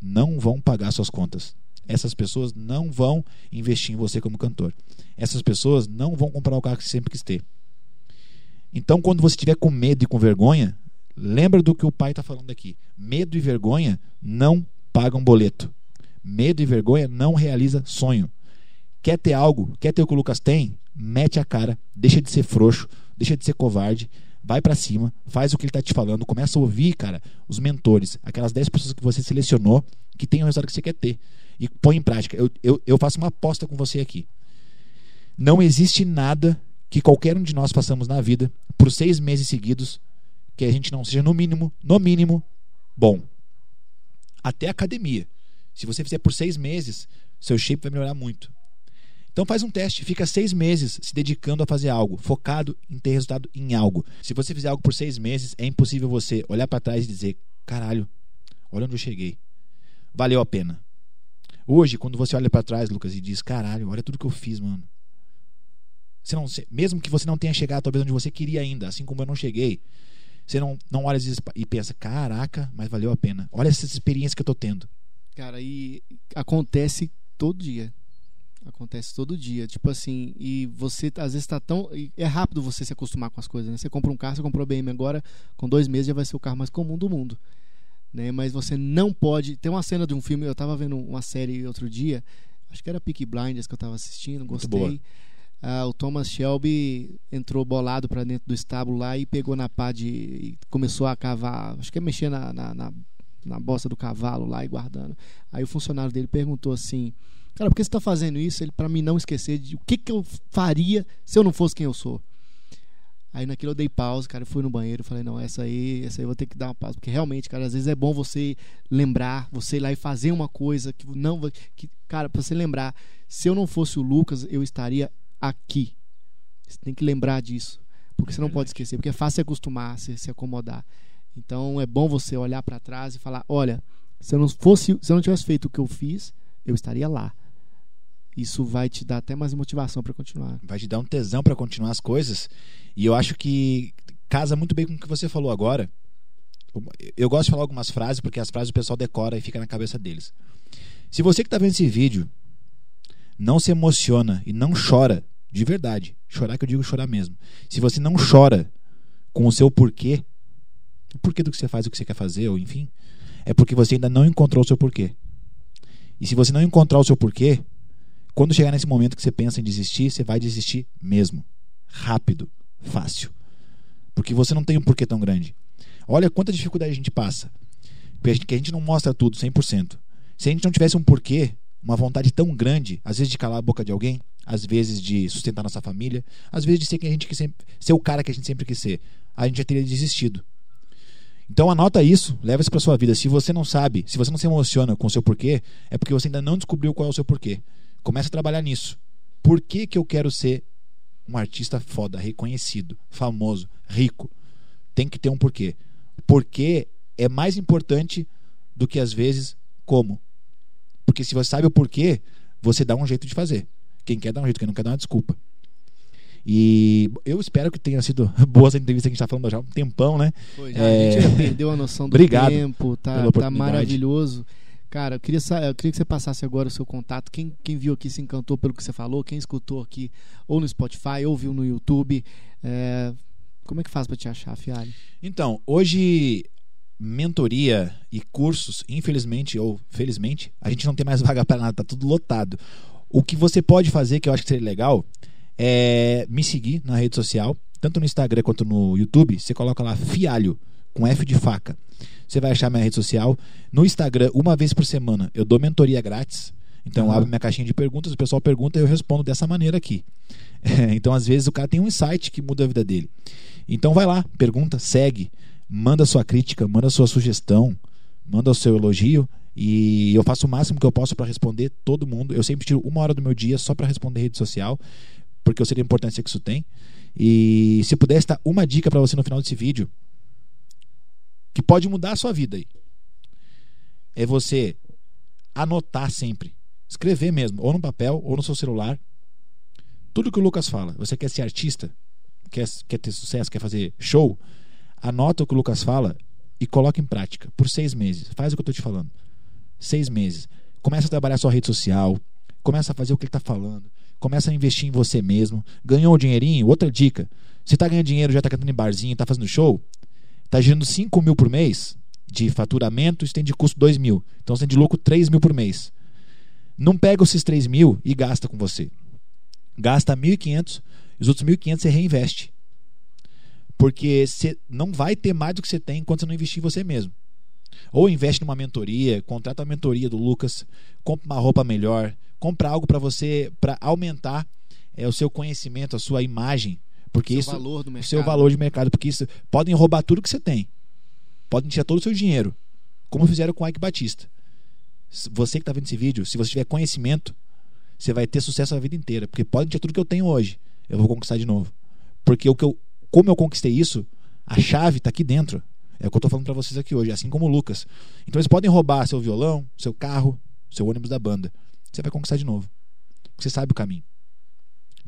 [SPEAKER 2] não vão pagar suas contas. Essas pessoas não vão investir em você como cantor. Essas pessoas não vão comprar o carro que você sempre quis ter. Então, quando você estiver com medo e com vergonha, lembra do que o pai está falando aqui. Medo e vergonha não pagam boleto. Medo e vergonha não realiza sonho. Quer ter algo? Quer ter o que o Lucas tem? Mete a cara, deixa de ser frouxo, deixa de ser covarde, vai para cima, faz o que ele está te falando, começa a ouvir, cara, os mentores, aquelas 10 pessoas que você selecionou que tem o resultado que você quer ter e põe em prática. Eu, eu, eu faço uma aposta com você aqui. Não existe nada que qualquer um de nós façamos na vida por seis meses seguidos que a gente não seja, no mínimo, no mínimo, bom. Até academia. Se você fizer por seis meses, seu shape vai melhorar muito. Então faz um teste, fica seis meses se dedicando a fazer algo, focado em ter resultado em algo. Se você fizer algo por seis meses, é impossível você olhar para trás e dizer: caralho, olha onde eu cheguei. Valeu a pena. Hoje, quando você olha para trás, Lucas, e diz: caralho, olha tudo que eu fiz, mano. Você não, mesmo que você não tenha chegado talvez onde você queria ainda, assim como eu não cheguei, você não, não olha e pensa: caraca, mas valeu a pena. Olha essa experiência que eu tô tendo.
[SPEAKER 1] Cara, e acontece todo dia. Acontece todo dia. Tipo assim, e você às vezes tá tão. É rápido você se acostumar com as coisas, né? Você compra um carro, você comprou BM agora, com dois meses já vai ser o carro mais comum do mundo. Né? Mas você não pode. Tem uma cena de um filme, eu tava vendo uma série outro dia, acho que era Peak Blinders que eu tava assistindo, gostei. Ah, o Thomas Shelby entrou bolado para dentro do estábulo lá e pegou na pá de. e começou a cavar, acho que é mexer na, na, na, na bosta do cavalo lá e guardando. Aí o funcionário dele perguntou assim Cara, por que você está fazendo isso? Ele para mim não esquecer de o que, que eu faria se eu não fosse quem eu sou. Aí naquilo eu dei pausa, cara, eu fui no banheiro, falei, não, essa aí, essa aí eu vou ter que dar uma pausa, porque realmente, cara, às vezes é bom você lembrar, você ir lá e fazer uma coisa que não que, cara, para você lembrar, se eu não fosse o Lucas, eu estaria aqui. Você tem que lembrar disso, porque é você não pode esquecer, porque é fácil se acostumar, se, se acomodar. Então é bom você olhar para trás e falar, olha, se eu não fosse, se eu não tivesse feito o que eu fiz, eu estaria lá isso vai te dar até mais motivação para continuar.
[SPEAKER 2] Vai te dar um tesão para continuar as coisas. E eu acho que casa muito bem com o que você falou agora. Eu gosto de falar algumas frases porque as frases o pessoal decora e fica na cabeça deles. Se você que está vendo esse vídeo não se emociona e não chora de verdade, chorar que eu digo chorar mesmo. Se você não chora com o seu porquê, o porquê do que você faz, o que você quer fazer, ou enfim, é porque você ainda não encontrou o seu porquê. E se você não encontrar o seu porquê, quando chegar nesse momento que você pensa em desistir, você vai desistir mesmo. Rápido, fácil. Porque você não tem um porquê tão grande. Olha quanta dificuldade a gente passa. Que a gente não mostra tudo 100%. Se a gente não tivesse um porquê, uma vontade tão grande, às vezes de calar a boca de alguém, às vezes de sustentar nossa família, às vezes de ser quem a gente quer sempre, ser o cara que a gente sempre quis ser, a gente já teria desistido. Então anota isso, leva isso para sua vida. Se você não sabe, se você não se emociona com o seu porquê, é porque você ainda não descobriu qual é o seu porquê. Começa a trabalhar nisso. Por que, que eu quero ser um artista foda, reconhecido, famoso, rico? Tem que ter um porquê. Porquê é mais importante do que às vezes como. Porque se você sabe o porquê, você dá um jeito de fazer. Quem quer dá um jeito, quem não quer dar uma desculpa. E eu espero que tenha sido boa essa entrevista que a gente está falando já há um tempão, né?
[SPEAKER 1] Já, é... A gente já perdeu a noção do
[SPEAKER 2] Obrigado
[SPEAKER 1] tempo, tá, tá maravilhoso. Cara, eu queria, eu queria que você passasse agora o seu contato. Quem, quem viu aqui se encantou pelo que você falou, quem escutou aqui ou no Spotify, ou viu no YouTube. É, como é que faz para te achar, Fiari?
[SPEAKER 2] Então, hoje mentoria e cursos, infelizmente ou felizmente, a gente não tem mais vaga para nada, tá tudo lotado. O que você pode fazer, que eu acho que seria legal, é me seguir na rede social, tanto no Instagram quanto no YouTube. Você coloca lá Fialho, com F de faca. Você vai achar minha rede social. No Instagram, uma vez por semana, eu dou mentoria grátis. Então, uhum. eu abro minha caixinha de perguntas, o pessoal pergunta e eu respondo dessa maneira aqui. É, então, às vezes, o cara tem um insight que muda a vida dele. Então, vai lá, pergunta, segue, manda sua crítica, manda sua sugestão, manda o seu elogio. E eu faço o máximo que eu posso para responder todo mundo. Eu sempre tiro uma hora do meu dia só para responder rede social, porque eu sei a importância que isso tem. E se pudesse dar uma dica para você no final desse vídeo, que pode mudar a sua vida aí. É você anotar sempre Escrever mesmo, ou no papel, ou no seu celular. Tudo que o Lucas fala. Você quer ser artista? Quer, quer ter sucesso? Quer fazer show? Anota o que o Lucas fala e coloca em prática por seis meses. Faz o que eu estou te falando. Seis meses. Começa a trabalhar sua rede social. Começa a fazer o que ele está falando. Começa a investir em você mesmo. Ganhou o dinheirinho? Outra dica. Você está ganhando dinheiro, já está cantando em barzinho, está fazendo show? Está gerando 5 mil por mês de faturamento, isso tem de custo 2 mil. Então você tem de lucro 3 mil por mês. Não pega esses 3 mil e gasta com você. Gasta 1.500, os outros 1.500 você reinveste. Porque você não vai ter mais do que você tem enquanto você não investir em você mesmo. Ou investe numa mentoria, contrata a mentoria do Lucas, compra uma roupa melhor, compra algo para você, para aumentar é, o seu conhecimento, a sua imagem. Porque
[SPEAKER 1] seu
[SPEAKER 2] isso,
[SPEAKER 1] valor do
[SPEAKER 2] o
[SPEAKER 1] mercado.
[SPEAKER 2] seu valor de mercado, porque isso podem roubar tudo que você tem. Podem tirar todo o seu dinheiro, como fizeram com o Ike Batista. Você que está vendo esse vídeo, se você tiver conhecimento, você vai ter sucesso a vida inteira, porque pode tirar tudo que eu tenho hoje, eu vou conquistar de novo. Porque o que eu, como eu conquistei isso, a chave está aqui dentro. É o que eu estou falando para vocês aqui hoje, assim como o Lucas. Então eles podem roubar seu violão, seu carro, seu ônibus da banda. Você vai conquistar de novo. Porque você sabe o caminho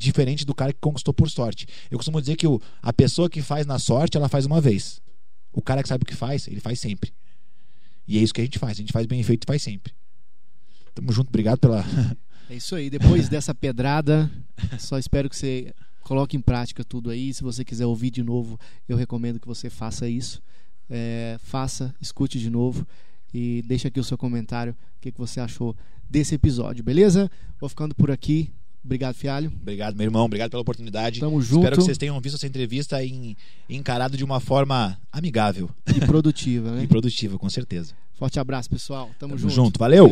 [SPEAKER 2] diferente do cara que conquistou por sorte. Eu costumo dizer que o, a pessoa que faz na sorte, ela faz uma vez. O cara que sabe o que faz, ele faz sempre. E é isso que a gente faz. A gente faz bem feito e faz sempre. Tamo junto, obrigado pela.
[SPEAKER 1] É isso aí. Depois dessa pedrada, só espero que você coloque em prática tudo aí. Se você quiser ouvir de novo, eu recomendo que você faça isso. É, faça, escute de novo e deixa aqui o seu comentário. O que, que você achou desse episódio, beleza? Vou ficando por aqui. Obrigado, Fialho.
[SPEAKER 2] Obrigado, meu irmão. Obrigado pela oportunidade.
[SPEAKER 1] Tamo junto.
[SPEAKER 2] Espero que vocês tenham visto essa entrevista e encarado de uma forma amigável
[SPEAKER 1] E produtiva, né?
[SPEAKER 2] e produtiva, com certeza.
[SPEAKER 1] Forte abraço, pessoal. Tamo,
[SPEAKER 2] Tamo
[SPEAKER 1] junto.
[SPEAKER 2] junto. Valeu.